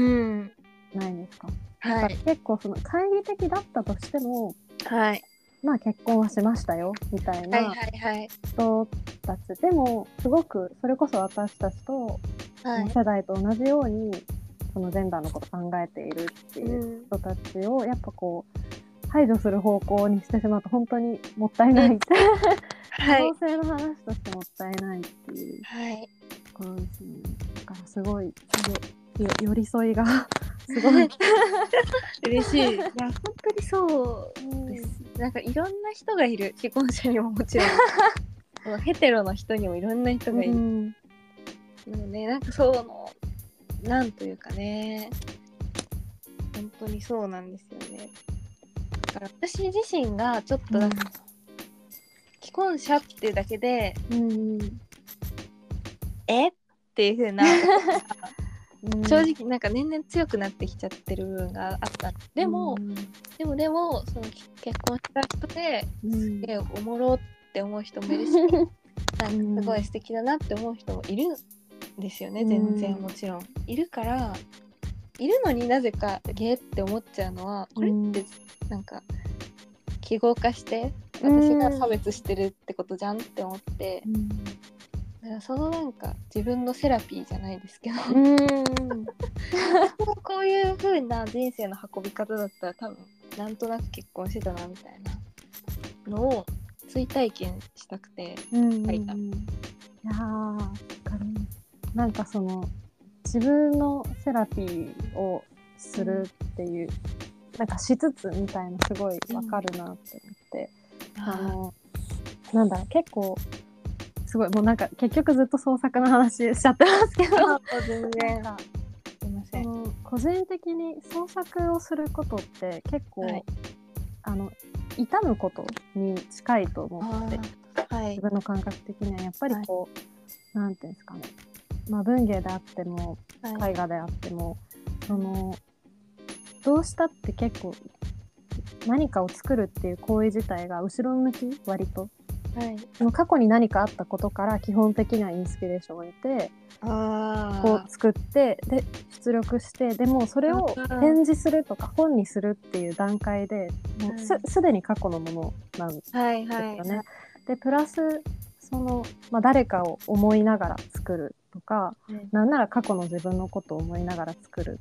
ん。ないですか、はい。結構その懐疑的だったとしてもはいまあ結婚はしましたよみたいはいなはいはい。人たち、でもすごくそれこそ私たちとはい。世代と同じようにそのジェンダーのこと考えているっていううん。人たちをやっぱこう排除する方向にしてしまうと本当にもったいない。って はい。同性の話としてもったいないっていうはい。ところですね。だからすごい寄り添いが。すごい、嬉しい。いや本当にそうです。なんかいろんな人がいる。既婚者にももちろん。ヘテロの人にもいろんな人がいる、うん。でもねなんかそのなんというかね。本当にそうなんですよね。だから私自身がちょっとなんか、既婚者っていうだけでうん。え？っていう風なうん。正直なんか年々強くなってきちゃってる部分があった。でも、うん。でもでもその結婚した人でうん。でおもろって思う人もいるし なんかすごい素敵だなって思う人もいるんですよね、うん。全然もちろん。いるからいるのになぜかゲーって思っちゃうのはこれってなんか記号化して私が差別してるってことじゃんって思って、だからそのなんか自分のセラピーじゃないですけど、うん。こういう風な人生の運び方だったら多分なんとなく結婚してたなみたいな。のを追体験したくてうん書いた。いやーわかる。なんかその自分のセラピーをするっていう、なんかしつつみたいなすごいわかるなって思って、あのなんだ結構すごい。もうなんか結局ずっと創作の話しちゃってますけど。全然。かすいません。個人的に創作をすることって結構、はい。あの痛むことに近いと思ってはい。自分の感覚的にはやっぱりこう、なんていうんですかね、まあ、文芸であってもはい。絵画であっても、そのどうしたって結構何かを作るっていう行為自体が後ろ向き割とはい。その過去に何かあったことから基本的なインスピレーションを得てあこう作ってで出力してでもそれをうん展示するとか本にするっていう段階でもうすうんすでに過去のものなんですはい。よね。でプラスその、まあ、誰かを思いながら作るとかはいなんなら過去の自分のことを思いながら作る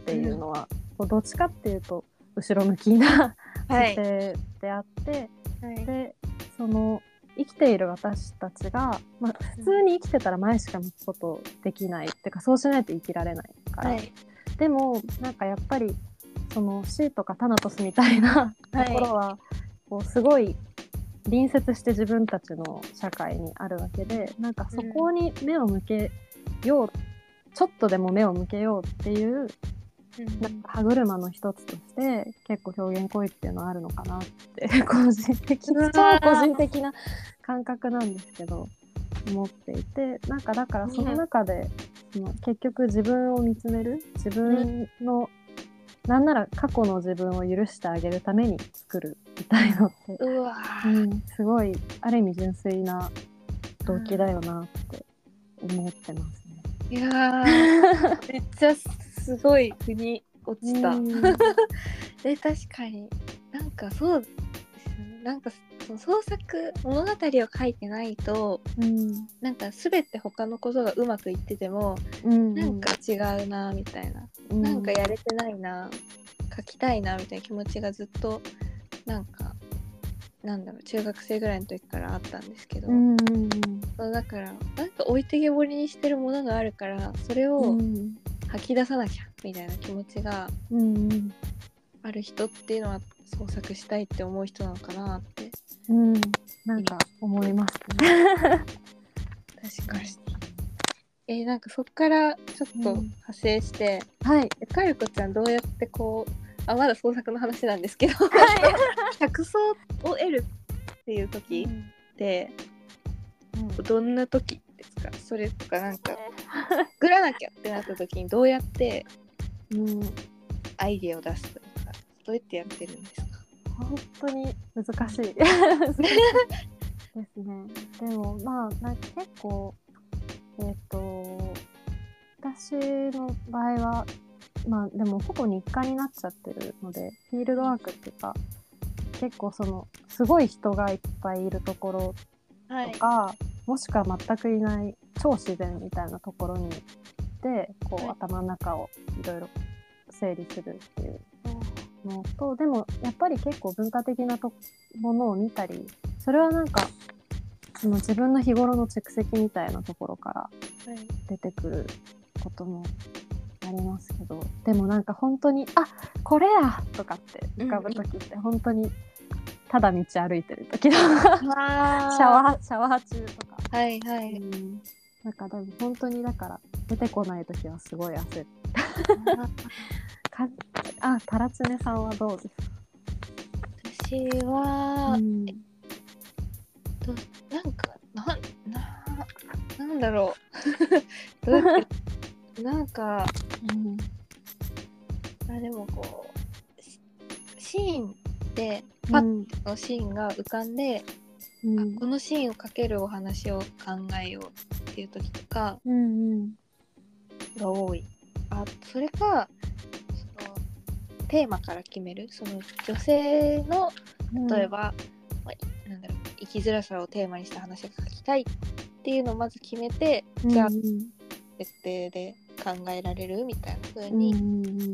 っていうのは、こうどっちかっていうと後ろ向きなはい。姿勢であって、はい。でその生きている私たちが、まあ、普通に生きてたら前しか向くことできないっていうかそうしないと生きられないから、はい。でもなんかやっぱりその C とかタナトスみたいなとはい。ころは、こうすごい隣接して自分たちの社会にあるわけでなんかそこに目を向けよう、ちょっとでも目を向けようっていうなんか歯車の一つとして結構表現行為っていうのはあるのかなって 個人的超ー。個人的な感覚なんですけど思っていてなんかだからその中で、その結局自分を見つめる自分の、なんなら過去の自分を許してあげるために作るみたいのって、うん、すごいある意味純粋な動機だよなって思ってますね。いやー。めっちゃすごい腑に落ちた。うん。で確かに。なんかそうなんかその創作物語を書いてないとうん。なんか全て他のことがうまくいっててもうんなんか違うなみたいな、なんかやれてないな。書きたいなみたいな気持ちがずっとなんかなんだろう中学生ぐらいの時からあったんですけど、うんうんそうだからなんか置いてけぼりにしてるものがあるからそれうをん吐き出さなきゃみたいな気持ちがうんある人っていうのは創作したいって思う人なのかなってうん。なんか思いますね。確かに。えーなんかそっからちょっとうん。派生して、はい。えかよこちゃんどうやってこうあまだ創作の話なんですけど。着想を得るっていう時ってどんな時ですかそれとかなんか作らなきゃってなった時にどうやってうん、アイデアを出すとかどうやってやってるんですか？本当に難しい。ですね。でもまあなんか結構えっ、と私の場合はまあでもほぼ日課になっちゃってるのでフィールドワークっていうか結構そのすごい人がいっぱいいるところはとか、もしくは全くいない超自然みたいなところに行ってこう、頭の中をいろいろ整理するっていうのとでもやっぱり結構文化的なとものを見たりそれはなんかその自分の日頃の蓄積みたいなところから出てくることもありますけどでもなんか本当に「あこれや!」とかって浮かぶ時って本当にただ道歩いてる時のシャわワーシャワー中とか。ーはいはい。うん。なんか多分本当にだから出てこない時はすごい焦る。かあ、タラツネさんはどうですか？私は、ん、どなんかなんななんだろう。どうなんかあでもこうシシーンでパッうんのシーンが浮かんで、うん。あこのシーンをかけるお話を考えようっていう時とかが多い。あそれかそのテーマから決める。その女性のうん例えば、まあいなんだろう生きづらさをテーマにした話が書きたいっていうのをまず決めて、じゃあうん設定で考えられるみたいな風うんに、うん。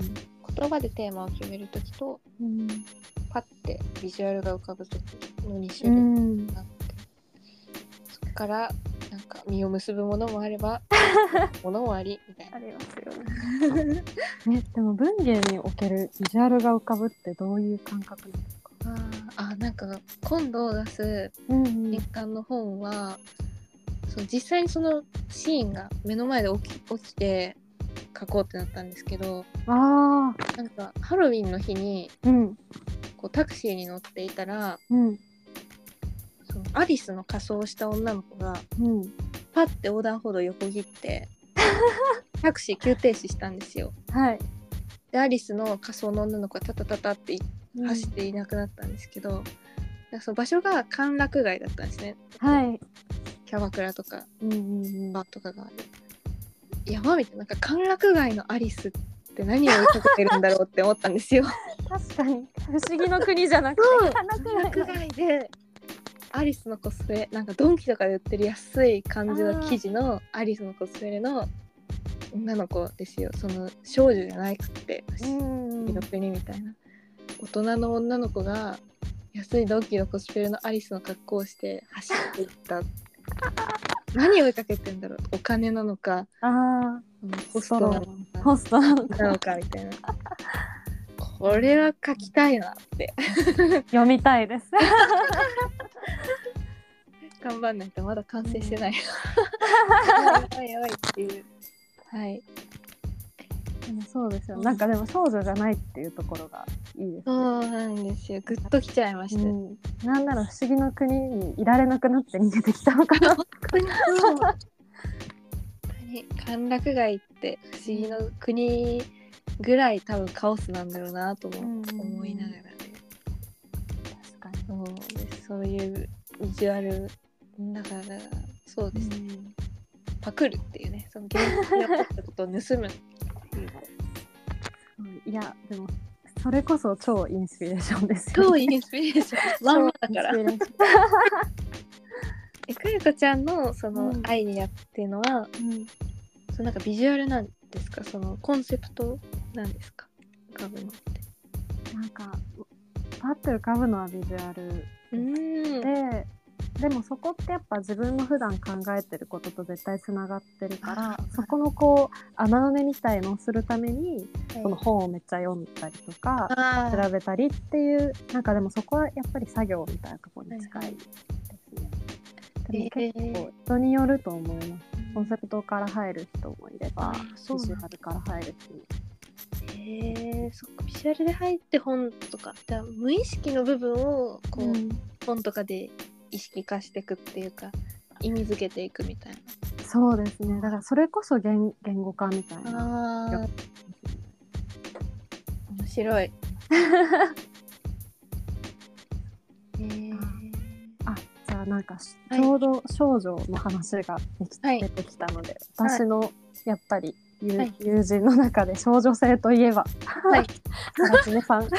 言葉でテーマを決める時とうんパッてビジュアルが浮かぶ時の2う種類んがあって、そっからなんか実を結ぶものもあれば ものもありみたいなあ。りますよね。ね、でも文芸におけるビジュアルが浮かぶってどういう感覚なんですか？あーあなんか今度出すうんうん年間の本は、その実際にそのシーンが目の前で起き起きて書こうってなったんですけどああ、なんかハロウィンの日にうんこうタクシーに乗っていたらうんそのアリスの仮装をした女の子がうんパッて横断歩道横切って タクシー急停止したんですよ。はい。でアリスの仮装の女の子がタタタタってうん走っていなくなったんですけど、なんかその場所が歓楽街だったんですね。はい。キャバクラとかうんうんうんバーとかがある。やばみたいななんか歓楽街のアリスって何を追いかけてるんだろうって思ったんですよ。確かに。不思議の国じゃなくそう。て花歓楽街でアリスのコスプレなんかドンキとかで売ってる安い感じの生地のアリスのコスプレの女の子ですよ。その少女じゃなくて不思ん議の国みたいな。大人の女の子が安いドンキのコスプレのアリスの格好をして走っていった。何を追いかけてんだろう。お金なのかあうんホストなのか。あホストなのかみたいなこれは書きたいなって読みたいです。頑張んないとまだ完成してない。やばいやばいっていう。はい。でもそうですよ。なんかでも少女じゃないっていうところがいいですね。そうなんですよ。ぐっときちゃいました。うん、なんなら不思議の国にいられなくなって逃げてきたのかな。本当歓楽街って不思議の国ぐらい多分カオスなんだろうなと思いながらね。確かに。そう。そういうビジュアルだからそうですね。パクるっていうね。その現実に起こったことを盗むっていう。うんいやでも普それこそ超インスピレーションですよ、超インスピレーションまんまだからえかゆこちゃんのそのうんアイディアっていうのは、うんそのなんかビジュアルなんですか？そのコンセプトなんですか？浮かぶのって。なんかパッと浮かぶのはビジュアル。ででもそこってやっぱ自分の普段考えてることと絶対つながってるからそこのこう穴埋めみたいのをするためにはい。この本をめっちゃ読んだりとか調べたりっていうなんかでもそこはやっぱり作業みたいなところに近い結構人によると思います。コンセプトから入る人もいればビジュアルから入る人もへえそっか。ビジュアルで入って本とかじゃあ無意識の部分をこう、うん。本とかで意識化していくっていうか意味づけていくみたいそうですね。だからそれこそ言言語化みたいな。面白い ゃあなんかしはい。ちょうど少女の話ができはい。出てきたので、私のやっぱり友,、はい。友人の中で少女性といえば、はい。原恒さん。なんで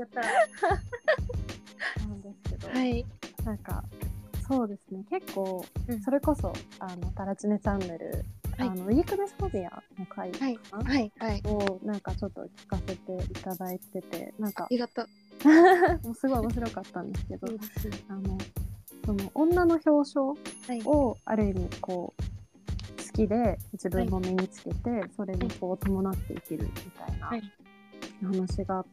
やったすけど、はい。なんかそうですね。結構うん。それこそあのタラチネチャンネル、はい。あのウィークネスフォビアの回はいかな、はい。はい。をなんかちょっと聞かせていただいててなんかありがとう。もうすごい面白かったんですけどあのその女の表彰はい。をある意味こう好きで自分も身につけて、それにこう伴って生きるみたいなはい。話があっ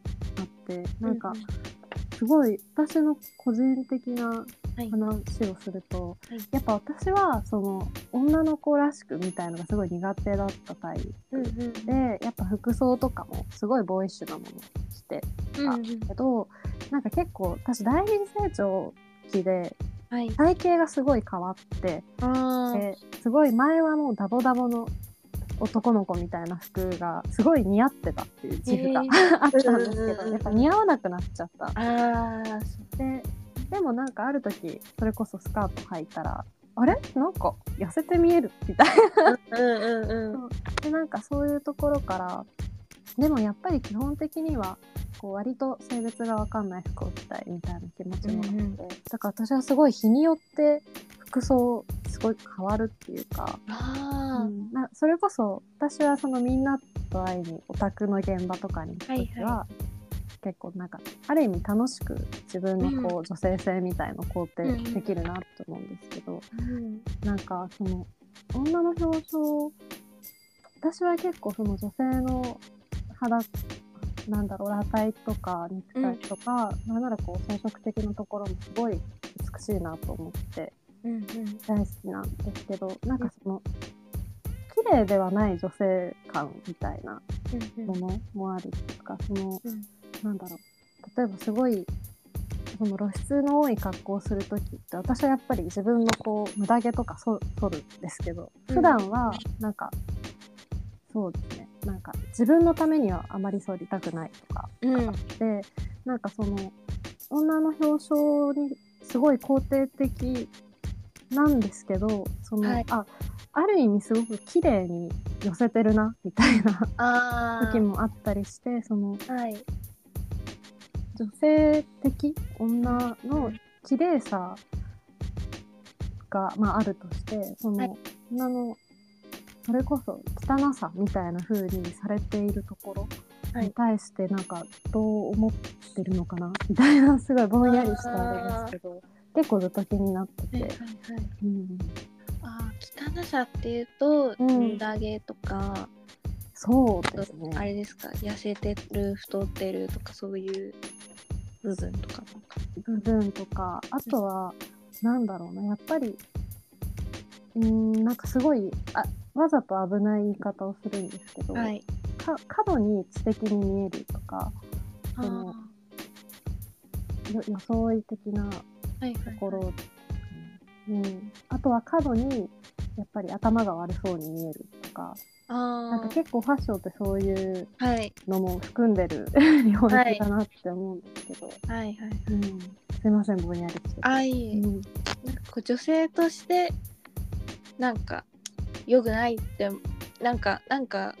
て、なんかうすごい私の個人的なはい。話をすると、はい。やっぱ私はその女の子らしくみたいのがすごい苦手だったタイうんプうん。で、やっぱ服装とかもすごいボーイッシュなものをしてうんうんけど、なんか結構私第二次成長期ではい。体型がすごい変わって、ですごい前はもうダボダボの男の子みたいな服がすごい似合ってたっていう自負が、へー。あったんですけどやっぱ似合わなくなっちゃった。ででもなんかある時それこそスカート履いたらあれ？なんか痩せて見えるみたいな。ううんうんうん。でなんかそういうところからでもやっぱり基本的にはこう割と性別が分かんない服を着たいみたいな気持ちもあって、うんうん。だから私はすごい日によって服装すごい変わるっていうか、あうんなそれこそ私はそのみんなと会いにオタクの現場とかに行く時は、はいは結構なんかある意味楽しく自分のこう、女性性みたいのを肯定できるなと思うんですけど、うん。なんかその女の表彰私は結構その女性の肌なんだろう裸体とか肉体とか、なんならこう装飾的なところもすごい美しいなと思ってうんうん。大好きなんですけどなんかその綺麗ではない女性感みたいなうんものもあるっていうかその、うん。なんだろう。例えばすごいその露出の多い格好をする時って私はやっぱり自分のこう無駄毛とかそ取るんですけどうん。普段はなんか、そうですねなんか自分のためにはあまり剃りたくないとかうん。でなんかその女の表彰にすごい肯定的なんですけどその、はい。あある意味すごく綺麗に寄せてるなみたいな時もあったりしてそのはい。女性的女の綺麗さが、まあ、あるとしてその、はい。女のそれこそ汚さみたいな風にされているところはい。に対してなんかどう思ってるのかなみたいなすごいぼんやりしたあれですけど結構ずっと気になってて、はいはいはいうん、あー汚さっていうとうん。無駄毛とかそうですね。あれですか痩せてる太ってるとかそういう部分とか部分とか。あとはなんだろうな。やっぱりうーんなんかすごいあわざと危ない言い方をするんですけど、はい。か過度に知的に見えるとかそのよ装い的なはいはいところですかね、うん、あとは過度にやっぱり頭が悪そうに見えるとかなんかあ結構ファッションってそういうのも含んでる 領域だなって思うんですけど、はい。はいうん、すいませんぼんやりしてて。あいいえ。うん。なんかこう女性としてなんか良くないってなんかなんか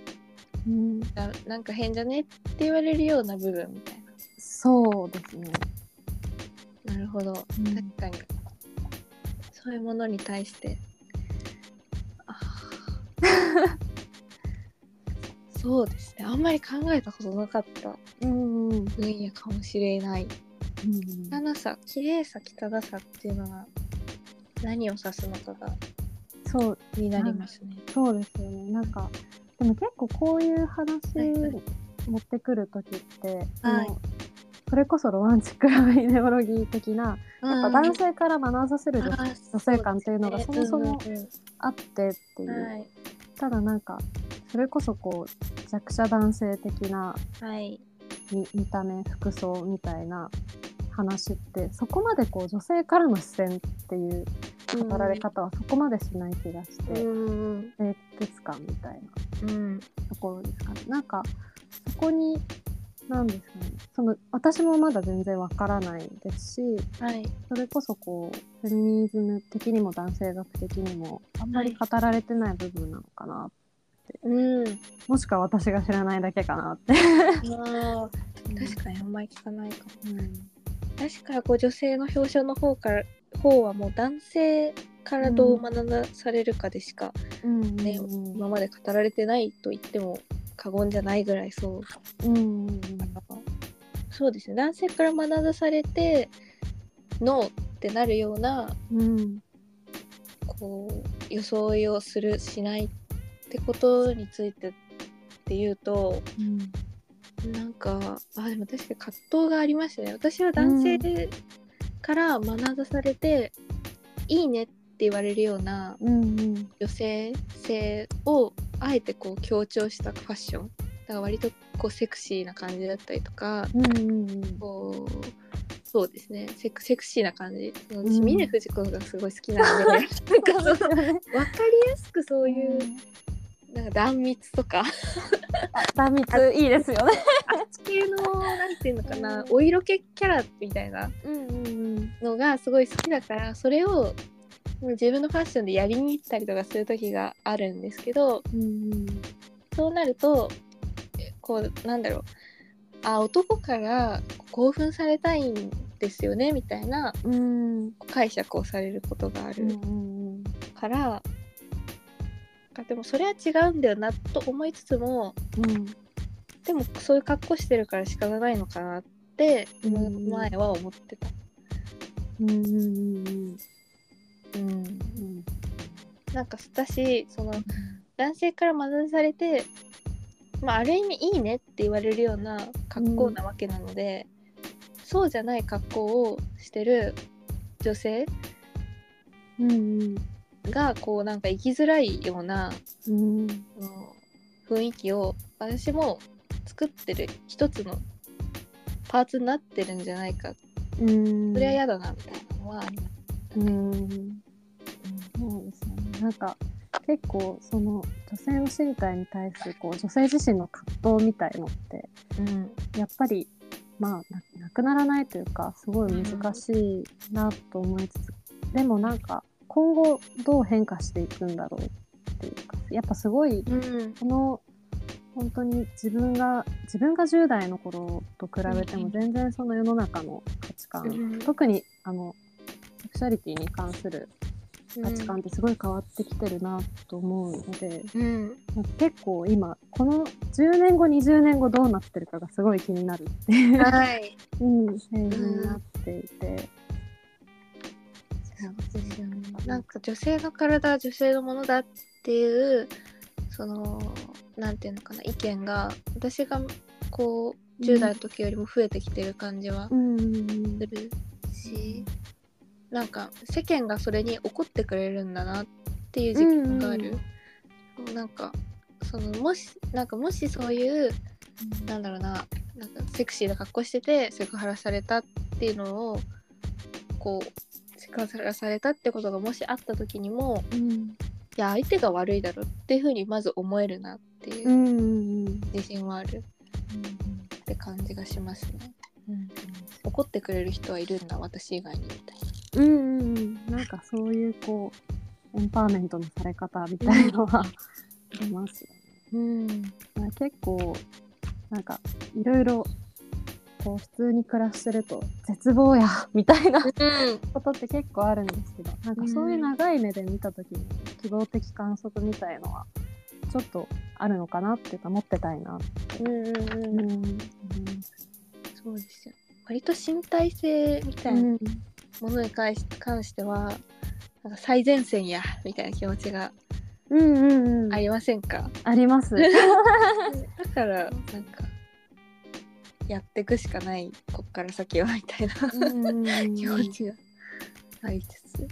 うん、ななんか変じゃねって言われるような部分みたいそうですね。ななるほど、うん。確かに。そういうものに対して。あー。そうですね。あんまり考えたことなかった分野かもしれない。うん汚さ綺麗さ汚さっていうのが何を指すのかがそう気になりますね。そうですよね。なんかでも結構こういう話持ってくる時って、はい。それこそロマンチックラブイデオロギー的なやっぱ男性から学ばせる女性観っていうのがそもそもあってっていう、はい。ただなんかそれこそこう弱者男性的なはい。見見た目服装みたいな話ってそこまでこう女性からの視線っていう語られ方はそこまでしない気がして、うん。清潔感みたいなうん。ところですかね。なんかそこに何ですかね。その私もまだ全然わからないですしはい。それこそこうフェミニズム的にも男性学的にもあんまり語られてない部分なのかな、うん。もしくは私が知らないだけかなって。確かにあんまり聞かないかも。うん確かにこう女性の表彰の方から方はもう男性からどう学ばされるかでしか、うん。ねうん今まで語られてないと言っても過言じゃないぐらいそう。うん。うんそうですね。男性から学ばされてノーってなるようなうんこう装いをするしないってことについてっていうとうん。なんかあでも確かに葛藤がありましたね。私は男性から学ばされて、いいねって言われるようなうんうん。女性性をあえてこう強調したファッション。だから割とこうセクシーな感じだったりとかうんうんこうそうですね。セクセクシーな感じ。私峰不二子がすごい好きなんで なんかその 分かりやすくそういうなんか断蜜とか。断蜜いいですよね。あっち系のなんていうのかな。お色気キャラみたいな。のがすごい好きだからそれを自分のファッションでやりに行ったりとかする時があるんですけどうんそうなるとえこうなんだろう。あ男から興奮されたいんですよねみたいなうん。解釈をされることがあるから、あでもそれは違うんだよなと思いつつもうん。でもそういう格好してるから仕方ないのかなってうん前は思ってた。うんうんうんうん。うんなんか私その男性から学ばされて、まあ、ある意味いいねって言われるような格好なわけなので、そうじゃない格好をしてる女性うんうんがこうなんか生きづらいようなうん。雰囲気を私も作ってる一つのパーツになってるんじゃないか。うん。それは嫌だなみたいなのはあります。うん。そうですよね。なんか結構その女性の身体に対するこう女性自身の葛藤みたいのってうん。やっぱりまあななくならないというかすごい難しいなと思いつつ、でもなんか今後どう変化していくんだろうっていうかやっぱすごいうん。この本当に自分が自分が10代の頃と比べても全然その世の中の価値観、うん。特にあのセクシャリティに関する価値観ってすごい変わってきてるなと思うので、うん。結構今この10年後20年後どうなってるかがすごい気になるっていう、はい。になっていて。そうですよね。なんか女性の体は女性のものだっていうそのなんていうのかな意見が私がこう10代の時よりも増えてきてる感じはうんうんするし、なんか世間がそれに怒ってくれるんだなっていう実感がある。なんかそのもしなんかもしそういうなんだろうななんかセクシーな格好しててセクハラされたっていうのをこうセクハラされたってことがもしあった時にもうん。いや相手が悪いだろっていうふうにまず思えるなっていう自信はある。って感じがしますね。怒ってくれる人はいるんだ私以外にみたいな。うん。うん。うんなんかそういうこうエンパワーメントのされ方みたいのはありますよね。うんまあ結構なんかいろいろこう普通に暮らしてると絶望や みたいなことって結構あるんですけどなんかそういう長い目で見た時に希望的観測みたいのはちょっとあるのかなっていうか持ってたいなって。うんうんうん。うんうんそうですよ。割と身体性みたいなものに関し関してはなんか最前線やみたいな気持ちがうんうんうん。ありませんか、あります。だからなんかやっていくしかない。こっから先はみたいな。気持ちがありつつ。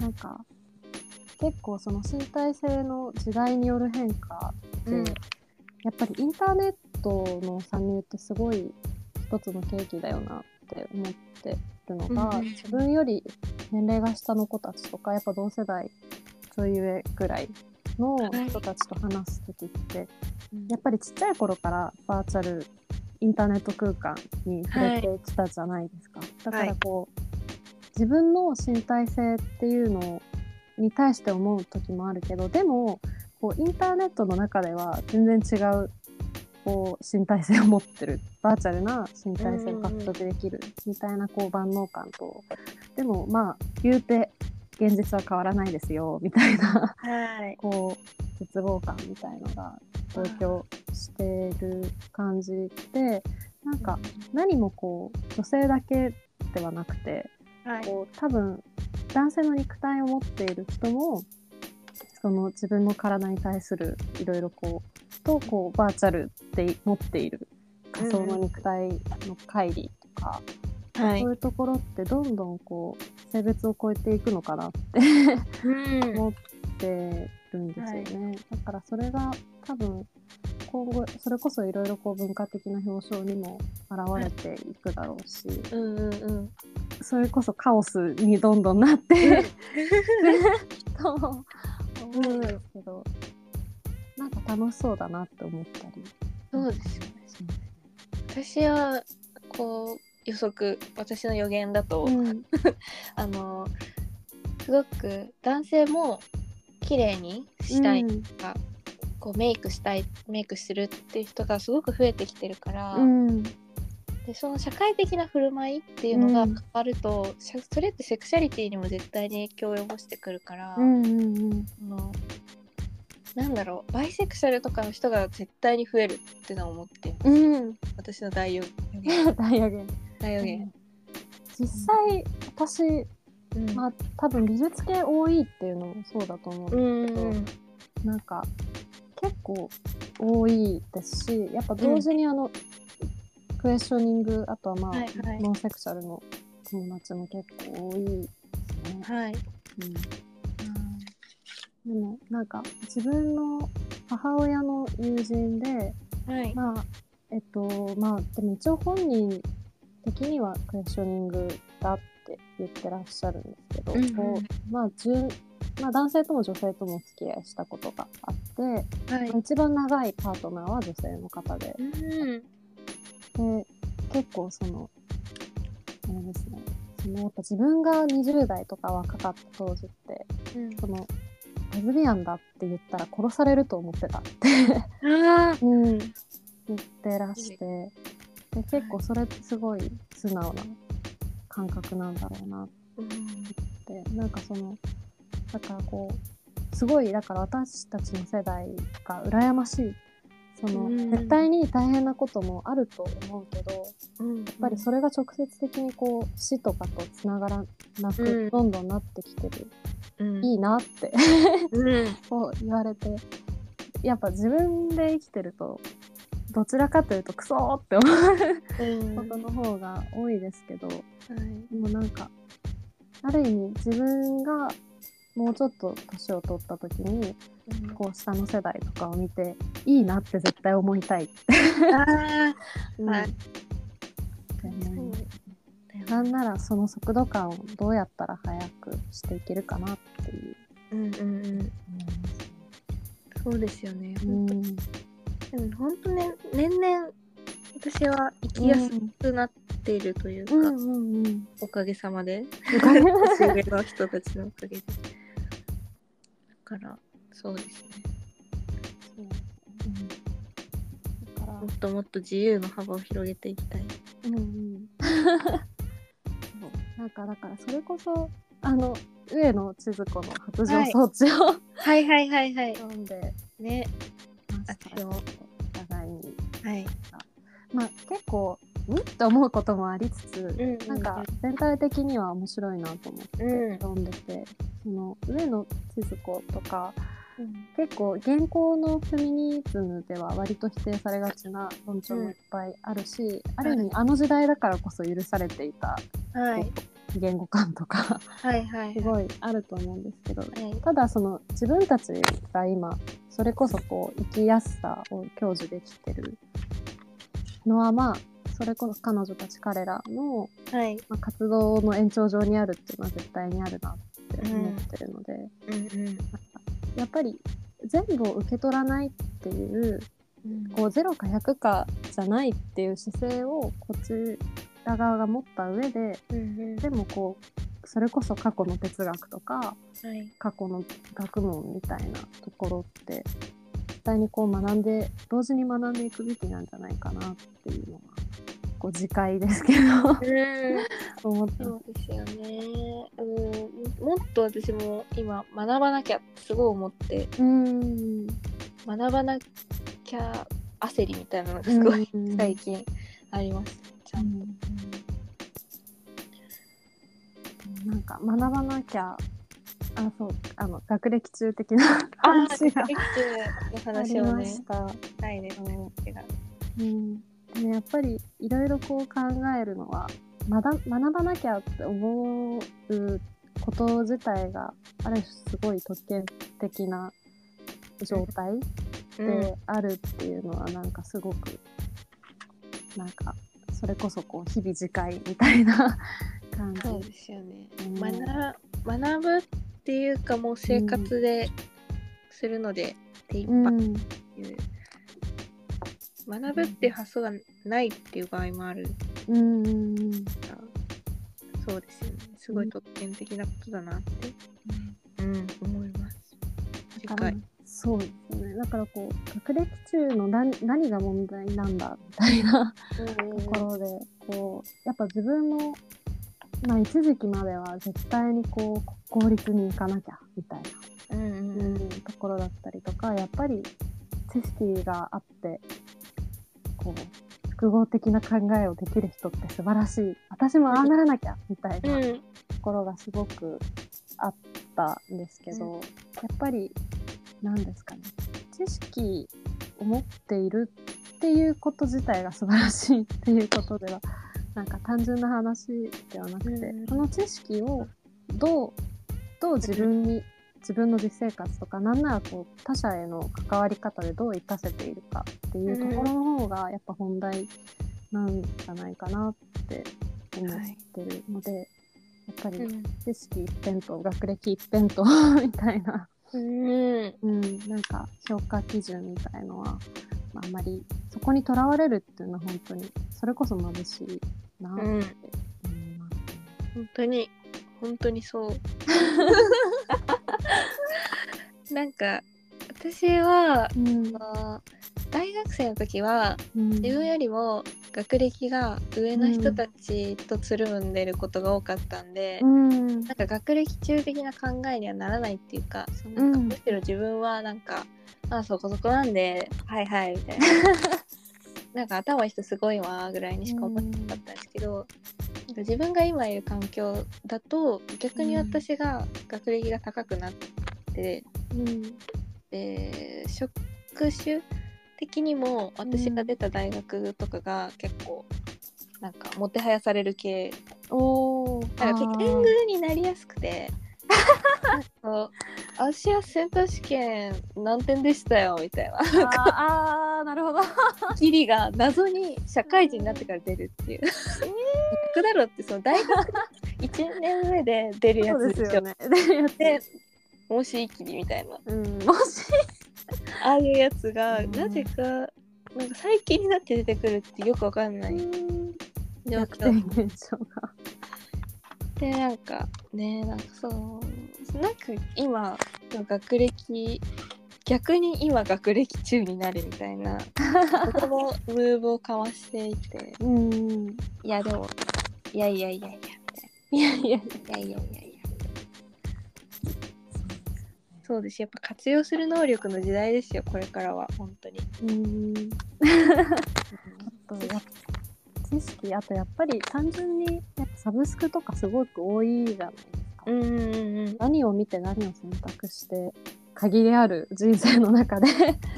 なんか結構その身体性の時代による変化って、うん。やっぱりインターネットの参入ってすごい一つの契機だよなって思ってるのが、うん。自分より年齢が下の子たちとかやっぱ同世代ちょい上ぐらいの人たちと話す時って、やっぱりちっちゃい頃からバーチャルインターネット空間に触れてきたじゃないですか。だからこう、自分の身体性っていうのに対して思う時もあるけどでもこうインターネットの中では全然違うこう身体性を持ってるバーチャルな身体性を獲得できるみたいなこう万能感とでもまあ言うて現実は変わらないですよみたいなはい。こう絶望感みたいのが同居してる感じでなんか何もこう女性だけではなくてはい。こう多分男性の肉体を持っている人もその自分の体に対するいろいろこうとこうバーチャルで持っている仮想の肉体の乖離とか、はいそういうところってどんどんこう性別を超えていくのかなってうん思ってるんですよね。だからそれが多分今後それこそいろいろこう文化的な表彰にも現れていくだろうし、うんうんうん。それこそカオスにどんどんなって と思うんですけど、なんか楽しそうだなって思ったりそうですよね。私はこう予測私の予言だと、ね。あのすごく男性も綺麗にしたいうん。とか、こうメイクしたいメイクするっていう人がすごく増えてきてるから、うん。でその社会的な振る舞いっていうのがうん。変わると、それってセクシャリティにも絶対に影響を及ぼしてくるから、うんうんうんなんだろうバイセクシャルとかの人が絶対に増えるってのを思っています、うん。私の大予予言。大予言。大予言、実際私うん。まあ多分美術系多いっていうのもそうだと思うんうんですけど、なんか結構多いですしやっぱ同時にあの、クエスチョニングあとはまあ、はいはい。ノンセクシャルの友達も結構多いですね。はい、うん、でもなんか自分の母親の友人ではい。まあえっとまあでも一応本人的にはクエスチョニングだって言ってらっしゃるんですけど、うんうん。こうまあ順まあ、男性とも女性ともお付き合いしたことがあって、はい。一番長いパートナーは女性の方で。うん。で結構そのあれですね。そのやっぱ自分が20代とか若かった当時ってうん。そのレズビアンだって言ったら殺されると思ってた。ってうん、言ってらして。で結構それってすごい素直な感覚なんだろうなっうんて。なんかそのだからこうすごいだから私たちの世代が羨ましいそのうん。絶対に大変なこともあると思うけどやうん、やっぱりそれが直接的にこう死とかとつながらなく、うん。どんどんなってきてる、うん、いいなって。うん。こう言われて。やっぱ自分で生きてるとどちらかというとクソーって思う。うん。ことの方が多いですけど、はい。でもなんかある意味自分がもうちょっと年を取った時にこう下の世代とかを見ていいなって絶対思いたい、あうんはいなんならその速度感をどうやったら速くしていけるかなっていう。うんうんうん。そうですよね。思いでますも本当ね年々私は生きやすくなっているというか、うんうんうん。うんおかげさまで。の人たちのおかげで。だからそうですね。そう。うん、だからもっともっと自由の幅を広げていきたい。うんうん、なんかだからそれこそあの上野千鶴子の発情装置を、はい。はいはいはい読んでね私もお互いに。はい。まあ結構んって思うこともありつつ、うん。なんか全体的には面白いなと思ってうん。読んでて、その上野千鶴子とかうん。結構現行のフェミニズムでは割と否定されがちな論調もいっぱいあるし、ある意味あの時代だからこそ許されていたはい。言語感とかはいはいすごいあると思うんですけど、はい。ただその自分たちが今それこそこう生きやすさを享受できてるのはまあそれこそ彼女たち彼らの、はい。まあ、活動の延長上にあるっていうのは絶対にあるなって思ってるので、うんうん。やっぱり全部を受け取らないっていううん。こう0か100かじゃないっていう姿勢をこちら側が持った上でうんうん。でもこうそれこそ過去の哲学とかはい。過去の学問みたいなところって絶対にこう学んで同時に学んでいくべきなんじゃないかなっていうのがこう自戒ですけどうん思ってそうですよね。うん、もっと私も今学ばなきゃってすごい思ってうん学ばなきゃ焦りみたいなのがすごいうん最近あります。ちゃんと。なんか学ばなきゃあそうあの学歴中的なあ話が話をねまし、た。ないですね。うん、でもやっぱりいろいろこう考えるのは学学ばなきゃって思うこと自体がある種すごい特権的な状態うん。であるっていうのはなんかすごくなんかそれこそこう日々自戒みたいな 感じ。そうですよね。うん。学学ぶっていうかもう生活でするので手一杯うん。っていう、学ぶって発想がないっていう場合もあるうんそうですよね。すごい特権的なことだなって、うん。思います。次回。そうですね。だからこう学歴中の何何が問題なんだみたいなところでこうやっぱ自分も、まあ、一時期までは絶対にこう公立に行かなきゃみたいうんうんな、うん。うんところだったりとかやっぱり知識があってこう複合的な考えをできる人って素晴らしい。私もああならなきゃみたいな。とうん。ころがすごくあったんですけど、うん。やっぱり何ですかね。知識を持っているっていうこと自体が素晴らしいっていうことではなんか単純な話ではなくて、うん。その知識をどうどう自分に自分の実生活とかなんならこう他者への関わり方でどう生かせているかっていうところの方がやっぱ本題なんじゃないかなって思ってるので、やっぱりうん。知識一辺と学歴一辺とみたいな、うん。うん、なんか評価基準みたいのは、まあ、あんまりそこにとらわれるっていうのは本当にそれこそ眩しいなってうん。思いますね。本当に。本当にそう なんか私はうん。大学生の時はうん。自分よりも学歴が上の人たちとつるんでることが多かったんで、うん。なんか学歴中的な考えにはならないっていうかそのなんかうん。むしろ自分はなんか、あそこそこなんではいはいみたいな。なんか頭いい人すごいわぐらいにしか思ってなかったんですけど、なんか自分が今いる環境だと逆に私が学歴が高くなって、うんで職種的にも私が出た大学とかが結構なんかもてはやされる系おーなんか天狗になりやすくて私はセンター試験何点でしたよみたいなあーあーなるほど。ギリが謎に社会人になってから出るっていう。逆だろってその大学1年目で出るやつですしょ。ね。でもしいきりみたいな、うん、もし。ああいうやつが、うん、なぜかなんか最近になって出てくるってよくわかんない。状況が。でなんかねなんかそうなんか今の学歴逆に今学歴中になるみたいなここもムーブを交わしていて。うん。いやでもいやいやいやいやみたいな。いやいや。いやいやいやいや。そうです。やっぱ活用する能力の時代ですよこれからは。本当に。うん。あとやっ知識あとやっぱり単純にやっぱサブスクとかすごく多いじゃないですか。うんうんうん何を見て何を選択して限りある人生の中で、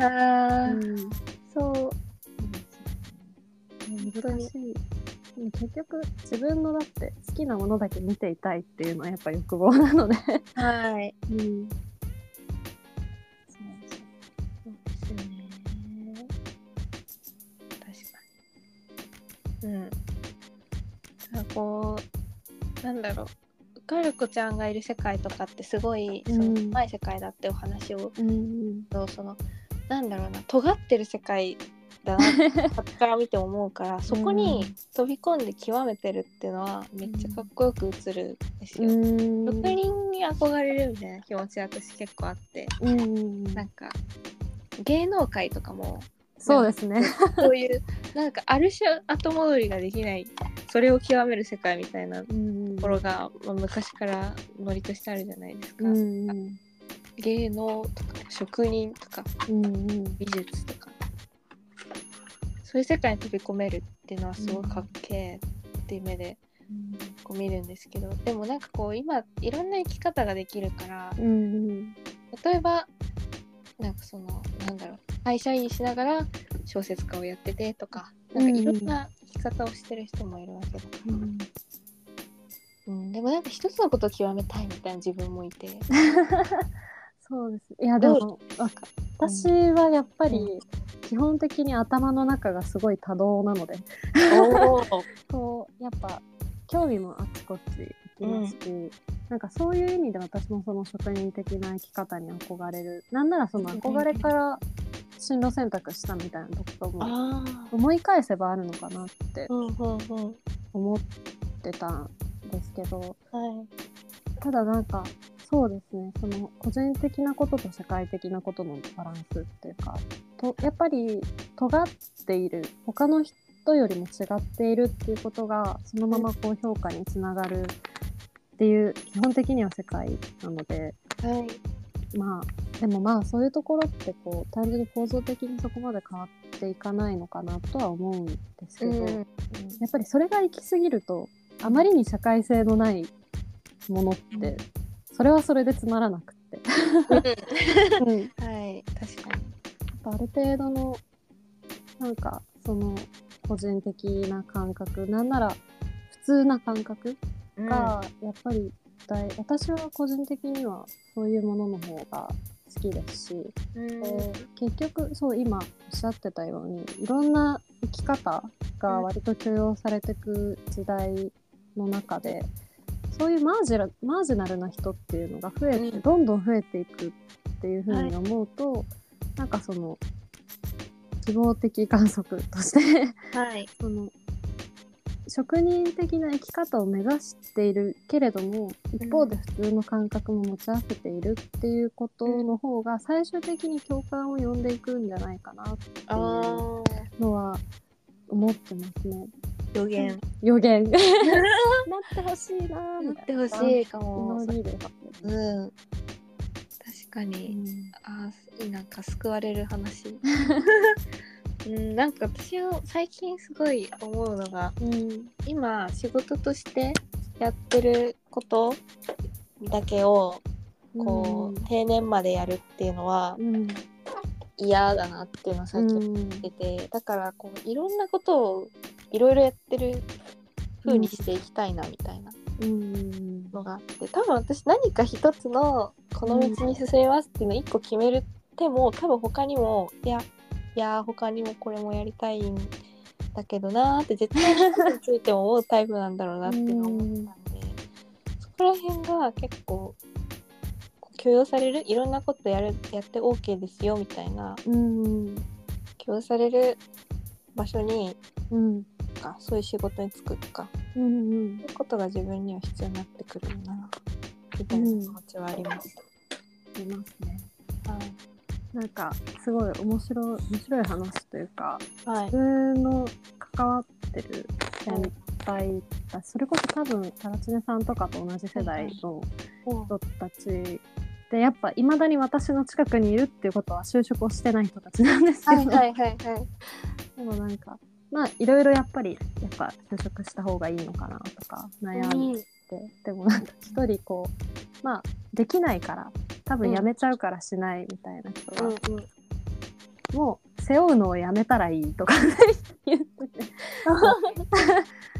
ああ、うん。そう難しい。でも結局自分のだって好きなものだけ見ていたいっていうのはやっぱ欲望なので、はい。うん、うん。なんかこうなんだろう。カルコちゃんがいる世界とかってすごいそのうん狭い世界だってお話をうん。うんとそのなんだろうな尖ってる世界だなって 端から見て思うからそこに飛び込んで極めてるっていうのはめっちゃかっこよく映るんですよ。うん。職人に憧れるみたいな気持ち私結構あって。うんうん。なんか芸能界とかもそうですね。そういうなんかある種後戻りができないそれを極める世界みたいなとうん。ころが、まあ、昔からノリとしてあるじゃないですか。うんうん芸能とか職人とかうんうん。美術とか。そういう世界に飛び込めるっていうのはすごいかっけえっていう目でこう見るんですけど。でもなんかこう今いろんな生き方ができるからうんうん。例えばなんかそのなんだろう会社員しながら小説家をやっててとかなんかいろんな生き方をしてる人もいるわけだ。から、うん。うん、でもなんか一つのことを極めたいみたいな自分もいて。そうです。いやでも私はやっぱりう基本的に頭の中がすごい多動なので、こうやっぱ興味もあっちこっち行きますし、なんかそういう意味で私もその職人的な生き方に憧れる。なんならその憧れから進路選択したみたいなところも思い返せばあるのかなって思ってたんですけど、はい。ただなんかそうですねその個人的なことと社会的なことのバランスっていうかとやっぱり尖っている他の人よりも違っているっていうことがそのままこう評価につながるっていう基本的には世界なのではい。まあでもまあそういうところってこう単純に構造的にそこまで変わっていかないのかなとは思うんですけど、うん。やっぱりそれが行き過ぎるとあまりに社会性のないものって、それはそれでつまらなくって、うん、はい確かに。ぱある程度のなんかその個人的な感覚なんなら普通な感覚がやっぱり大私は個人的にはそういうものの方が好きですし、うん。で結局そう今おっしゃってたようにいろんな生き方が割と許容されていく時代の中で、そういうマージラマージナルな人っていうのが増えて、うん。どんどん増えていくっていうふうに思うと、なんかその希望的観測としてはい。その職人的な生き方を目指しているけれども一方で普通の感覚も持ち合わせているっていうことの方が最終的に共感を呼んでいくんじゃないかなっていうのは思ってますね。予言。予言。な ってほしいなーな。ってほしいかも。祈りで。すね。うん。確かうに、ん。あなんか救われる話 うんなんか私は最近すごい思うのがうん。今仕事としてやってることだけをこう、定年までやるっていうのはうん。嫌だなっていうのを最近思うん。ってて、だからこういろんなことをいろいろやってる風にしていきたいなみたいなうん。のがあって多分私何か一つのこの道に進みますっていうのを一個決めるても多分他にもいやいや他にもこれもやりたいんだけどなーって絶対についても思うタイプなんだろうなっていうのを思ったんで。そこら辺が結構許容されるいろんなことやるやって OK ですよみたいなうん許容される場所にうん。かそういう仕事に就くとか。うんうん。そういうことが自分には必要になってくるよなみたいな気持ちはあります。いますね。はいなんかすごい面白い面白い話というかはい自。分の関わってる先輩たちそれこそ多分タラチネさんとかと同じ世代の人たちでやっぱいまだに私の近くにいるっていうことは就職をしてない人たちなんですけど、はいはいはいはい。でもなんかまあいろいろやっぱりやっぱ就職した方がいいのかなとか悩んで、でもなんか一人こうまあできないから多分辞めちゃうからしないみたいな人は、うんうん。もう背負うのをやめたらいいとか言って。て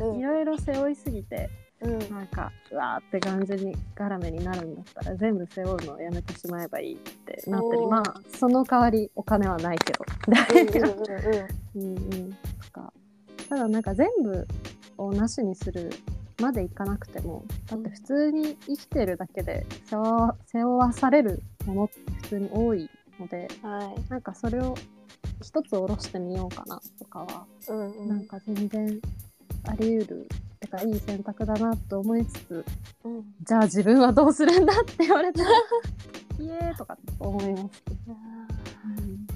うんいろいろ背負いすぎてうん。なんかうわーって感じにガラメになるんだったら全部背負うのをやめてしまえばいいってなってる。おーまあその代わりお金はないけど。うんうん とか。ただなんか全部をなしにするまでいかなくてもだって普通に生きてるだけで背負わ背負わされるものって普通に多いのではい。なんかそれを一つ下ろしてみようかなとかはうんうん。なんか全然あり得るてかいい選択だなと思いつつうん。じゃあ自分はどうするんだって言われたら イエーとか思います、あー。ね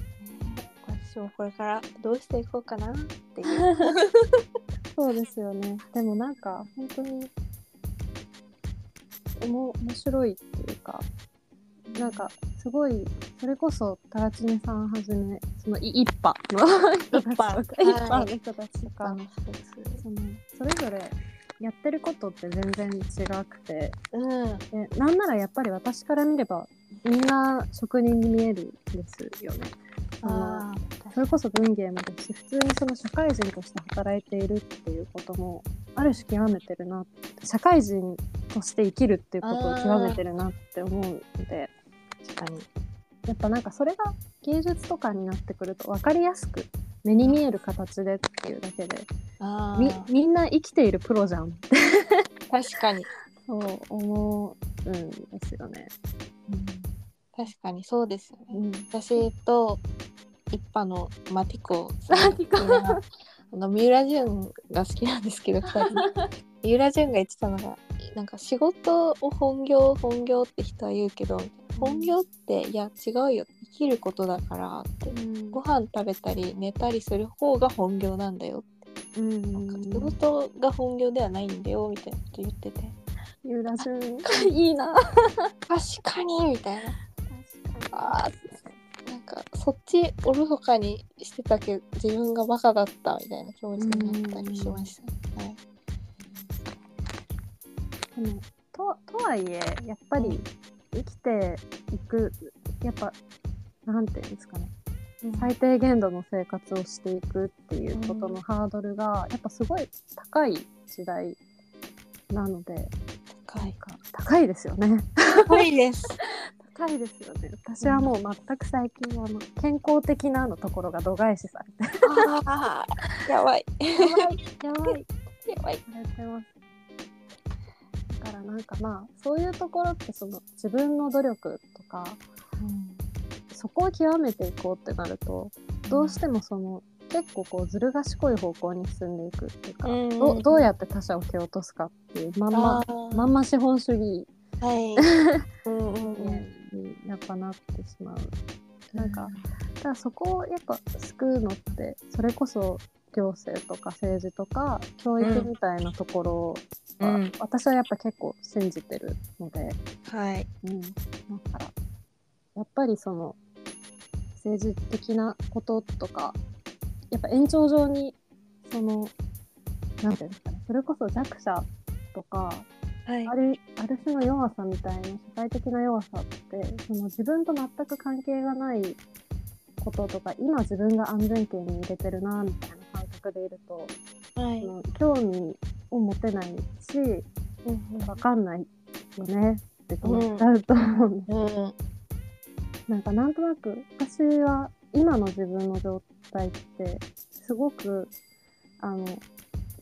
私もこれからどうしていこうかなっていう。そうですよねでもなんか本当におも面白いっていうかなんかすごいそれこそタラチネさんはじめそのい一派の人たちとか一一派派の人たちとか、そのそれぞれやってることって全然違くてうん。でなんならやっぱり私から見ればみんな職人に見えるんですよね。あのあそれこそ文芸もですし普通にその社会人として働いているっていうこともある種極めてるな社会人として生きるっていうことを極めてるなって思うので確かに。やっぱなんかそれが芸術とかになってくると分かりやすく目に見える形でっていうだけであみあ。みんな生きているプロじゃんって確かに。そう思うんですよね。確かにそうですよね。うん私と一派のマティコ。さんマティコ。みんなあの三浦淳が好きなんですけど二人。三浦淳が言ってたのがなんか仕事を本業本業って人は言うけど本業っていや違うよ。生きることだからって。ご飯食べたり寝たりする方が本業なんだようんなんか仕事が本業ではないんだよみたいなこと言ってて。ユーラジュンいいな。確かにみたいな。あーかそっちおろそかにしてたけど自分がバカだったみたいな気持ちになったりしました、はい、でもととはいえやっぱり生きていくやっぱなんていうんですかね。最低限度の生活をしていくっていうことのハードルがやっぱすごい高い時代なので高い。か高いですよね。高いです 高いですよね。私はもう全く最近あの健康的なのところが度外視されて。あーやばい。やばいやばい。されてます。だからなんかまあそういうところってその自分の努力とかそこを極めていこうってなるとどうしてもその結構こうずる賢い方向に進んでいくっていうか、うん。どどうやって他者を蹴落とすかっていうまんままんま資本主義。はい。うんうんうんにやっぱなってしまう。なんかただそこをやっぱ救うのってそれこそ行政とか政治とか教育みたいなところは、うん。私はやっぱ結構信じてるので、はい。うん、だからやっぱりその政治的なこととかやっぱ延長上にそのなんていうんですかねそれこそ弱者とかはい。あるある種の弱さみたいな社会的な弱さってその自分と全く関係がないこととか今自分が安全圏に入れてるなみたいな感覚でいるとはい。その興味を持てないしうん分かんないよねって思っちゃうと思うんですうん。うん。なんかなんとなく私は今の自分の状態ってすごくあの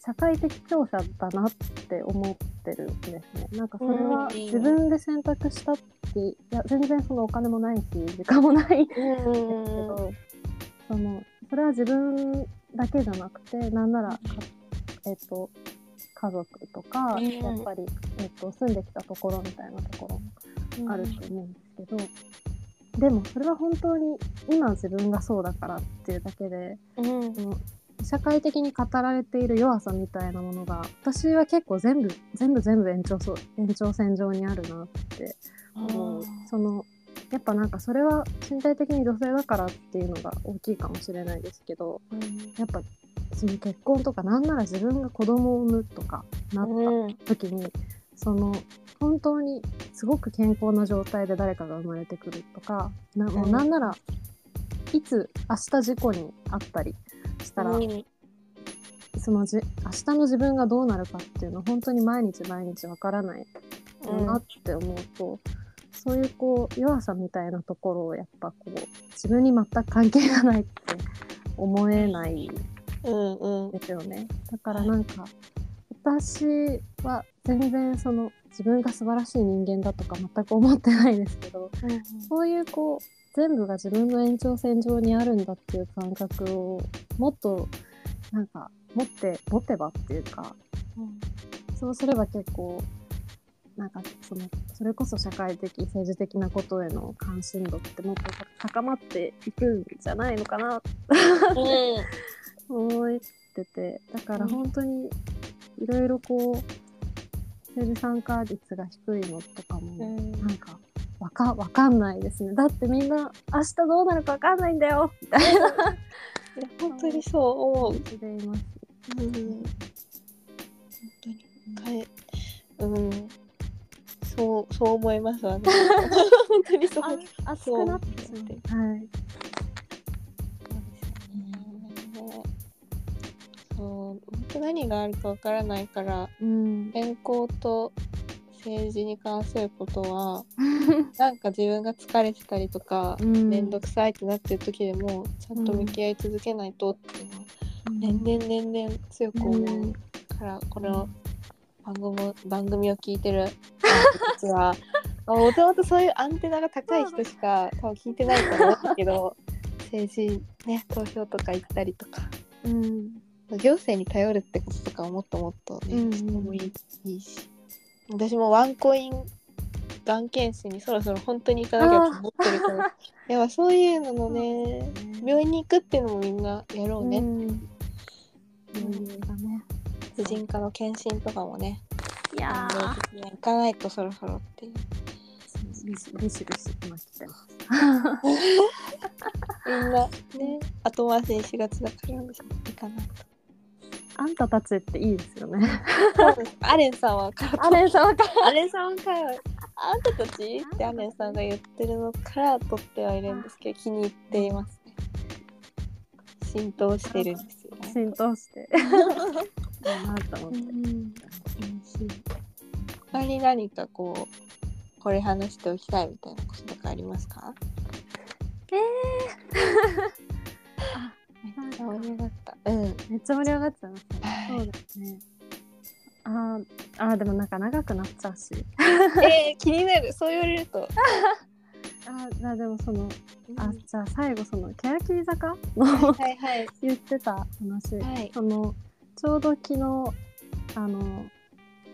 社会的強者だなって思ってるんですね。なんかそれは自分で選択したっていや全然そのお金もないし時間もない。んですけど、そのそれは自分だけじゃなくてなんならかえっ、と家族とか、うん。やっぱり、えっと住んできたところみたいなところもあると思うんですけど、でもそれは本当に今自分がそうだからっていうだけでうん社会的に語られている弱さみたいなものが私は結構全部全部全部延長そう延長線上にあるなって思う。そのやっぱなんかそれは身体的に女性だからっていうのが大きいかもしれないですけどうん。やっぱその結婚とかなんなら自分が子供を産むとかなったうん。時にその本当にすごく健康な状態で誰かが生まれてくるとかなもうなんならいつ明日事故にあったりしたら、うん。そのじ明日の自分がどうなるかっていうのは本当に毎日毎日わからないなって思うと、そういうこう弱さみたいなところをやっぱこう自分に全く関係がないって思えないうんうん。ですよね。だからなんか、私は全然その自分が素晴らしい人間だとか全く思ってないですけど、そういうこう全部が自分の延長線上にあるんだっていう感覚をもっとなんか持って持てばっていうかそうすれば結構なんかそのそれこそ社会的政治的なことへの関心度ってもっと高まっていくんじゃないのかな 思ってて。だから本当にいろいろこう政治参加率が低いのとかも、うん。なんかわかわかんないですね。だってみんな明日どうなるかわかんないんだよ。みたいな本当にそう思う。感じでいます。うん本当にかえうん。そうそう思いますわね。本当にそう。あ熱くなってしまうはいそう本当何があるかわからないからうん。健康と政治に関することは なんか自分が疲れてたりとかうん。面倒くさいってなってる時でもちゃんと向き合い続けないとっていうのは年々年々強く思うからこの番組番組を聞いてる人たちはもともとそういうアンテナが高い人しか多分聞いてないと思うんだけど政治ね投票とか行ったりとかうん。行政に頼るってこととかをもっともっとね、うんしてもいいいいし私もワンコインがん検診にそろそろ本当に行かなきゃと思ってるから。やっぱそういうののね病院に行くっていうのもみんなやろうね、うん。余裕がね。婦人科の検診とかもね。いや行かないとそろそろっていう。ービシビシビシ今来てます。みんなね後回しにしがちだから行かないとあんたたちっていいですよね。アレンさんはからあれさわかアレンさんからあんたたちってアレンさんが言ってるのから取ってはいるんですけど気に入っていますね。浸透してるんですよね。浸透して。なと思って。他に何かこうこれ話しておきたいみたいなこととかありますか？あ めっちゃ盛り上がったうん。めっちゃ盛り上がっちゃいますね。そうですね。あーあーでもなんか長くなっちゃうし。えー、気になる。そう言われると。あーでもそのあじゃあ最後その欅坂のはいはい。言ってた話、はい。そのちょうど昨日あの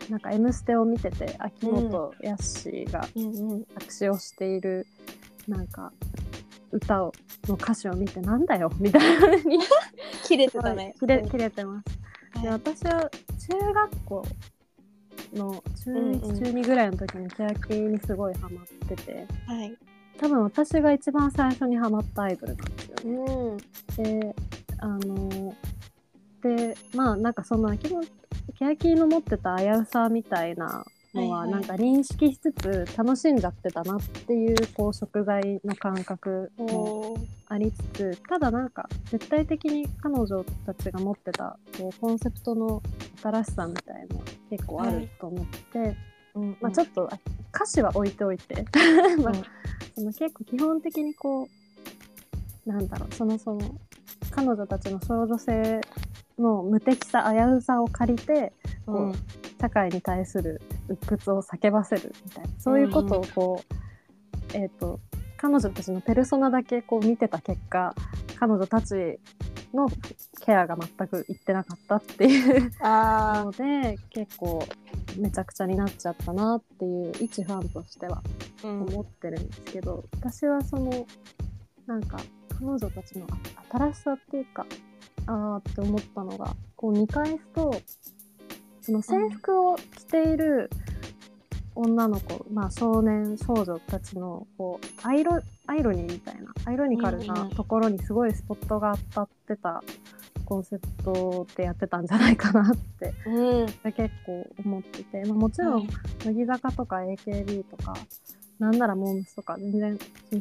なんか「M ステ」を見てて秋元康がうんうん。作詞をしているなんか歌をの歌詞を見てなんだよみたいな風に。切れてたね。切れ切れてます。ではい。私は中学校の中うんうん。1、中2ぐらいの時に欅にすごいハマってて。はい。多分私が一番最初にハマったアイドルなんですよね。うん。であのでまあなんかその秋元欅の持ってた危うさみたいなのははいはい。なんか認識しつつ楽しんじゃってたなっていうこう食材の感覚もありつつただなんか絶対的に彼女たちが持ってたこうコンセプトの新しさみたいのは結構あると思って、うん。まあ、ちょっとあ歌詞は置いておいて、まあうん。その結構基本的にこうなんだろうそのその彼女たちの少女性の無敵さ危うさを借りてこう、うん。社会に対する鬱屈を叫ばせるみたいなそういうことをこう、えっ、と彼女たちのペルソナだけこう見てた結果彼女たちのケアが全くいってなかったっていうあので結構めちゃくちゃになっちゃったなっていう一ファンとしてはうん。思ってるんですけど、私はそのなんか彼女たちのあ新しさっていうかあーって思ったのがこう見返すとその制服を着ている女の子、まあ少年少女たちのこうアイロアイロニーみたいなアイロニカルうんうなん。ところにすごいスポットが当たってたコンセプトでやってたんじゃないかなってうん。結構思ってて、まあ、もちろん乃木坂とか AKB とかなんならモームスとか全然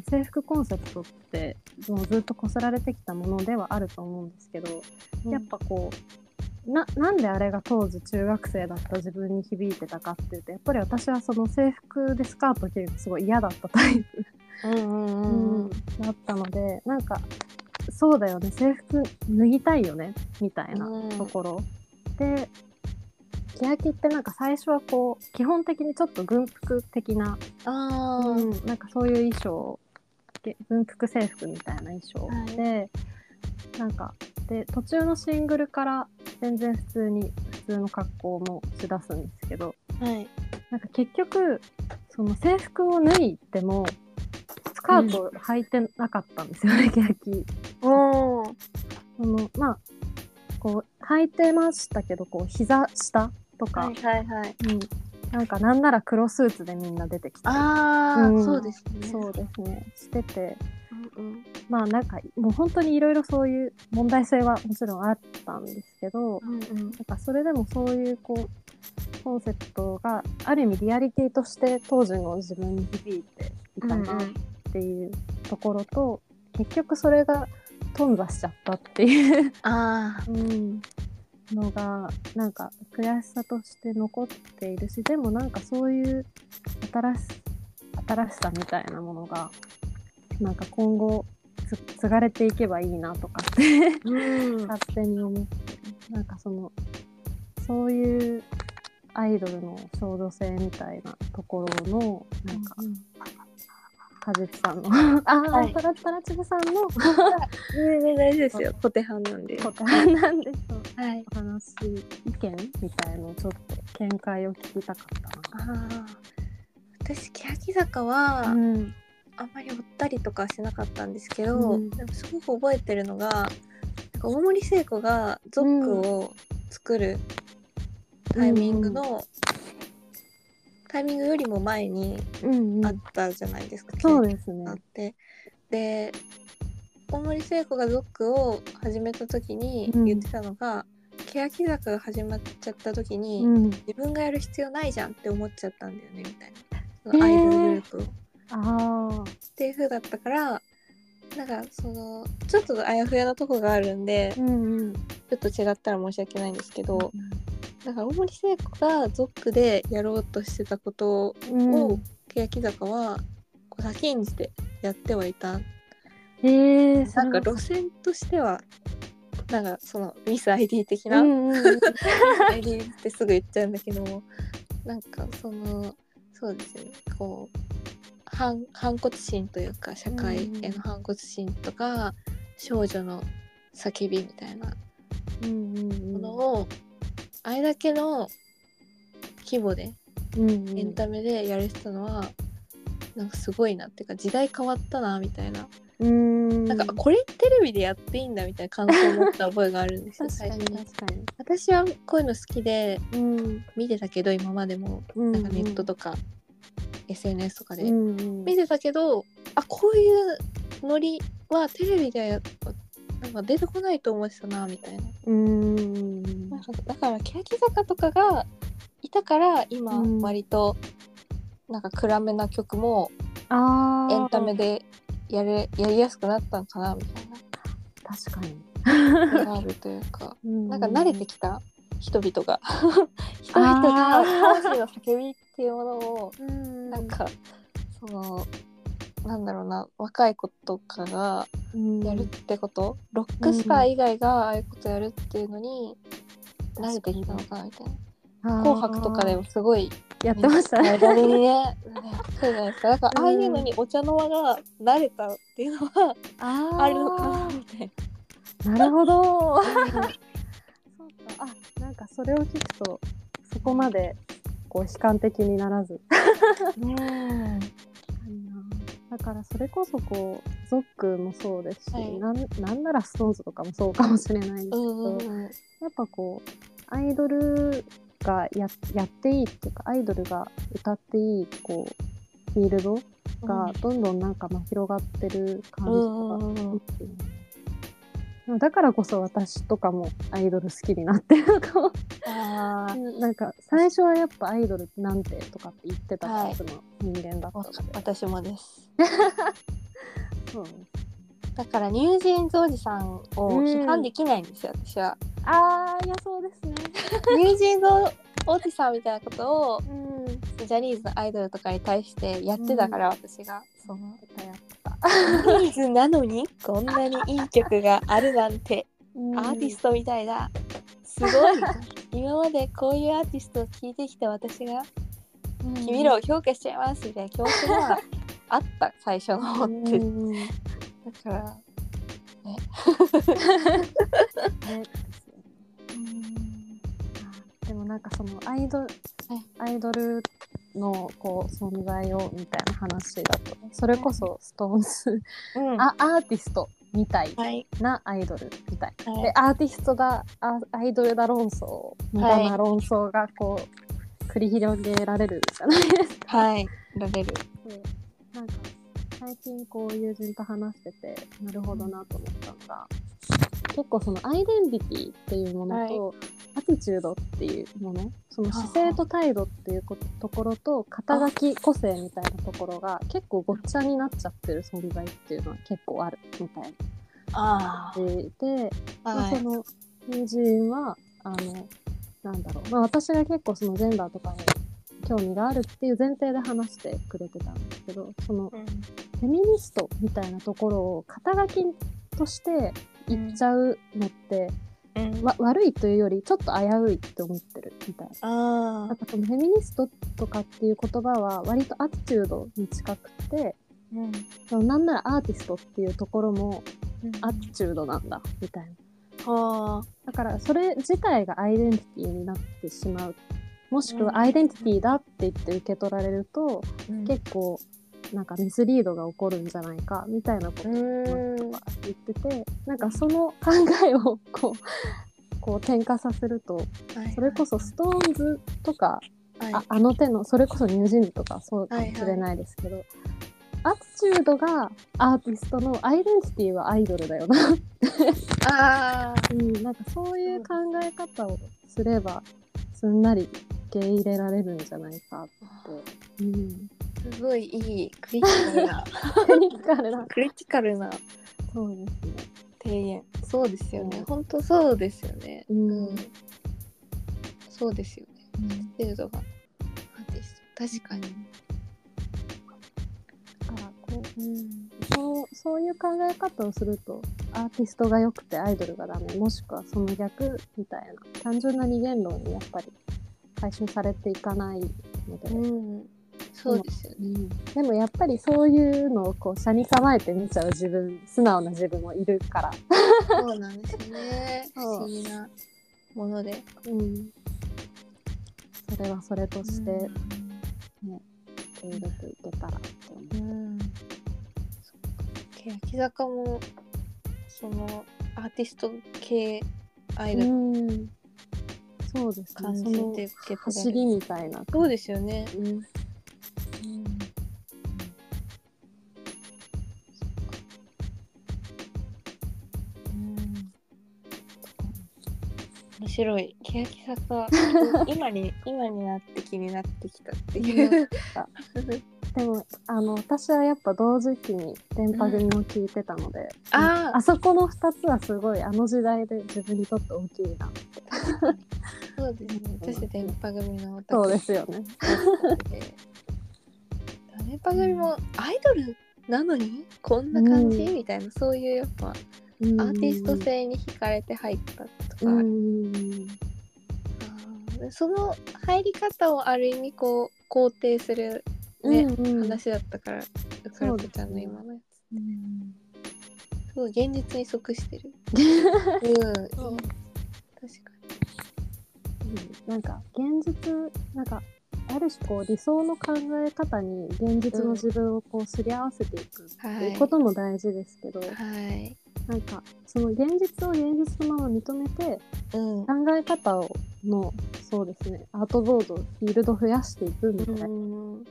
制服コンセプトってもうずっとこすられてきたものではあると思うんですけど、やっぱこうななんであれが当時中学生だった自分に響いてたかっていうとやっぱり私はその制服でスカート着るのすごい嫌だったタイプ、うんうんうんうん。だったのでなんかそうだよね制服脱ぎたいよねみたいなうん。ところ、で欅ってなんか最初はこう基本的にちょっと軍服的な、あー。うんなんかそういう衣装げ軍服制服みたいな衣装はい。で、なんかで途中のシングルから全然普通に普通の格好もしだすんですけどはい。なんか結局その制服を脱いでもスカート履いてなかったんですよね、欅。おー。そのまあこう履いてましたけどこう膝下とか、はいはいはい。うん、なんかなんなら黒スーツでみんな出てきて。ああ、うん。そうですね。そうですね。しててうんうん。まあなんかもう本当にいろいろそういう問題性はもちろんあったんですけどうんうん。なんかそれでもそういうこうコンセプトがある意味リアリティとして当時の自分に響いていたなっていうところと、結局それが頓挫しちゃったっていう。あうん、のがなんか悔しさとして残っているしでもなんかそういう新し新しさみたいなものがなんか今後つ継がれていけばいいなとか。って勝手に思って。なんかそのそういうアイドルの少女性みたいなところのなんかかじきさんの。ああ、はいタラタラチブさんの全然大丈夫ですよ。小手半なんで。答えなんでしょう。はい。お話意見みたいのをちょっと見解を聞きたかったな。私欅坂は、うんあんまり追ったりとかはしなかったんですけど、うんでもすごく覚えてるのがなんか大森聖子がゾックを作るタイミングの、タイミングよりも前にうんあったじゃないですか、そうですねあ。ってで大森聖子がゾックを始めた時にうん言ってたのが、欅坂が始まっちゃった時に、うん、自分がやる必要ないじゃんって思っちゃったんだよねみたいなアイドルグループを。あっていう風だったからなんかそのちょっとあやふやなとこがあるんであ、うんうん。ちょっと違ったら申し訳ないんですけどだから大森聖子がゾックでやろうとしてたことうん。を、欅坂はこう先んじてやってはいた。えなんか路線としてはなんかそのミス ID 的な、うんうんうん、ID ってすぐ言っちゃうんだけどもなんかそのそうですねこう反反骨心というか社会への反骨心とか、少女の叫びみたいなものを、あれだけの規模でエンタメでやれてたのは、なんかすごいなっていうか時代変わったなみたいな、うん。なんかあこれテレビでやっていいんだみたいな感想を持った覚えがあるんですよ確かに確かに。私はこういうの好きでうん。見てたけど今までも。うん。なんかネットとか SNS とかでうんうん。見てたけど、あこういうノリはテレビでやなんか出てこないと思ってたなみたいな。うん。なんかだから欅坂とかがいたから今うん。割となんか暗めな曲もエンタメでやれやりやすくなったのかなみたい確かに。あるというか。なんか慣れてきた人々が。人々が魂の叫びっていうものをうん。なんかそのなんだろうな若い子とかがやるってこと、ロックスター以外がああいうことやるっていうのに慣れてきたのかなみたいな「紅白」とかでもすごいやってました。ね。ねやってたじゃないですか。だからああいうのにお茶の間が慣れたっていうのはあるのかなみたいな。るほど。あ、なんかそれを聞くと、そこまでこう悲観的にならず。うん だからそれこそこうゾックもそうですし、はい。なんなんならストーンズとかもそうかもしれないんですけど、やっぱこうアイドルがややっていいっていうかアイドルが歌っていいこうフィールドがどんどんなんかまあ広がってる感じうんがうんうんだからこそ私とかもアイドル好きになってるのかも。あー。なんか最初はやっぱアイドルなんてとかって言ってたはい。タイプの人間だったので、私もです。そう。だからニュージーンズおじさんを批判できないんですよ、私は。ああいやそうですね。ニュージーンズおじさんみたいなことをうん。ジャニーズのアイドルとかに対してやってたから、私が。そのニーズなのにこんなにいい曲があるなんてうん。アーティストみたいだ。すごい。今までこういうアーティストを聴いてきた私がうん。君らを評価しちゃいますみたいな気持ちがあった最初の方って。だからですよね でもなんかそのアイドル、アイドルのこう存在をみたいな話だと。それこそストーンズ、うん。あアーティストみたいはい。なアイドルみたい、はい。でアーティストだアアイドルだ論争みたいな論争がこう繰り広げられるじゃないですか。はい。られる。でなんか最近こう友人と話しててなるほどなと思ったのが結構そのアイデンティティっていうものと、アティチュードっていうものその姿勢と態度っていうこところと肩書き個性みたいなところが結構ごっちゃになっちゃってる存在っていうのは結構あるみたいあな。感じで、あまあ、その友人はあのなんだろう、まあ、私が結構そのジェンダーとかに興味があるっていう前提で話してくれてたんですけどそのうん。フェミニストみたいなところを肩書きとして言っちゃうのって、うん。わ悪いというよりちょっと危ういって思ってるみたいな。あなんかそのフェミニストとかっていう言葉は割とアティチュードに近くてうん。そのなんならアーティストっていうところもうん。アティチュードなんだみたいな。あだからそれ自体がアイデンティティになってしまう。もしくはアイデンティティだって言って受け取られると、ー結構なんかミスリードが起こるんじゃないかみたいなことうをん言っててなんかその考えをこう こう転化させるとそれこそストーンズとかはい。ああの手のそれこそニュージーンズとかそうかもしれないですけど、アティチュードがアーティストのアイデンティティはアイドルだよな、あー。うん、なんかそういう考え方をすればすんなり受け入れられるんじゃないかって、うん、すごいいいクリティカルな。テニカルな。クリティカルな。そうですね、提言そうですよね。うん。本当そうですよね。うん。そうですよね。うん、テルドが。確かに。だからこううん。そうそういう考え方をするとアーティストが良くてアイドルがダメ。もしくはその逆みたいな。単純な二元論にやっぱり回収されていかないので、うんそうですよね。うんでもやっぱりそういうのをこう車に構えて見ちゃう自分素直な自分もいるから、そうなんですよね。不思議なもので。うん、それはそれとしてうん。受け入れていけたらって思う。うん。欅坂もそのアーティスト系アイドル。うん。そうですね。感じて受け取走りみたいな。そうですよね。うん白い。欅坂。今に今になって気になってきたっていう。でもあの私はやっぱ同時期に電波組も聞いてたので、ああそこの2つはすごいあの時代で自分にとって大きいなって。そうですね。私電波組のそうですよね。で電波組もアイドルなのにこんな感じ、うん。みたいなそういうやっぱアアーティスト性に惹かれて入ったとか。その入り方をある意味こう肯定するねうんうん。話だったから、うかるこちゃんの今のやつすごい現実に即してる。うん。確かなんか現実なんかある種こう理想の考え方に現実の自分をこうすり合わせていくっていうことも大事ですけど、はい。なんかその現実を現実のまま認めてうん。考え方をのそうですねアートボードフィールド増やしていくみたいな、うん。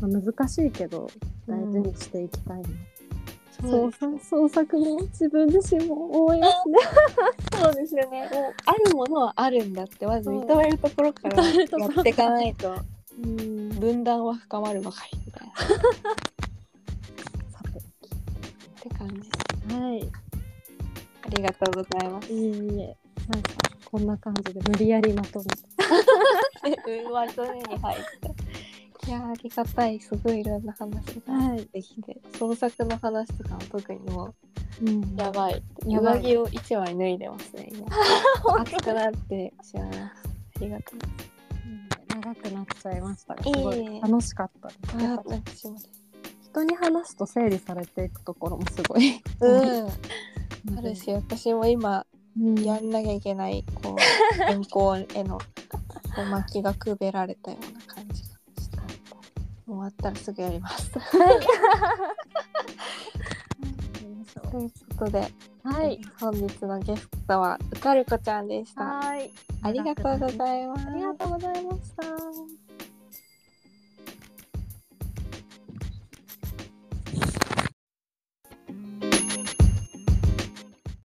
まあ、難しいけど大事にしていきたいな、そう創作創作も自分自身も思いますね。そうですよね。もうあるものはあるんだってまず認めるところからやっていかないとうん。分断は深まるばかりみたいな。っ さて。感じではい。ありがとうございます。いえいえ。なんかこんな感じで無理やりまとめてうんまとめに入った。いやーありがたいすごいいろんな話がはい。できて、創作の話とかも特にもううん。やばい。上着を一枚脱いでますね今。熱くなってしまいましたありがとう長くなっちゃいましたがいえいえ。すごい楽しかった。ですあやっぱ私もです人に話すと整理されていくところもすごい。うんあるし私も今うん。やんなきゃいけないこう 原稿へのこう巻きがくべられたような感じがした終わったらすぐやります。ということで、はい本日のゲストはうかるこちゃんでした。はい。ありがとうございます。ありがとうございました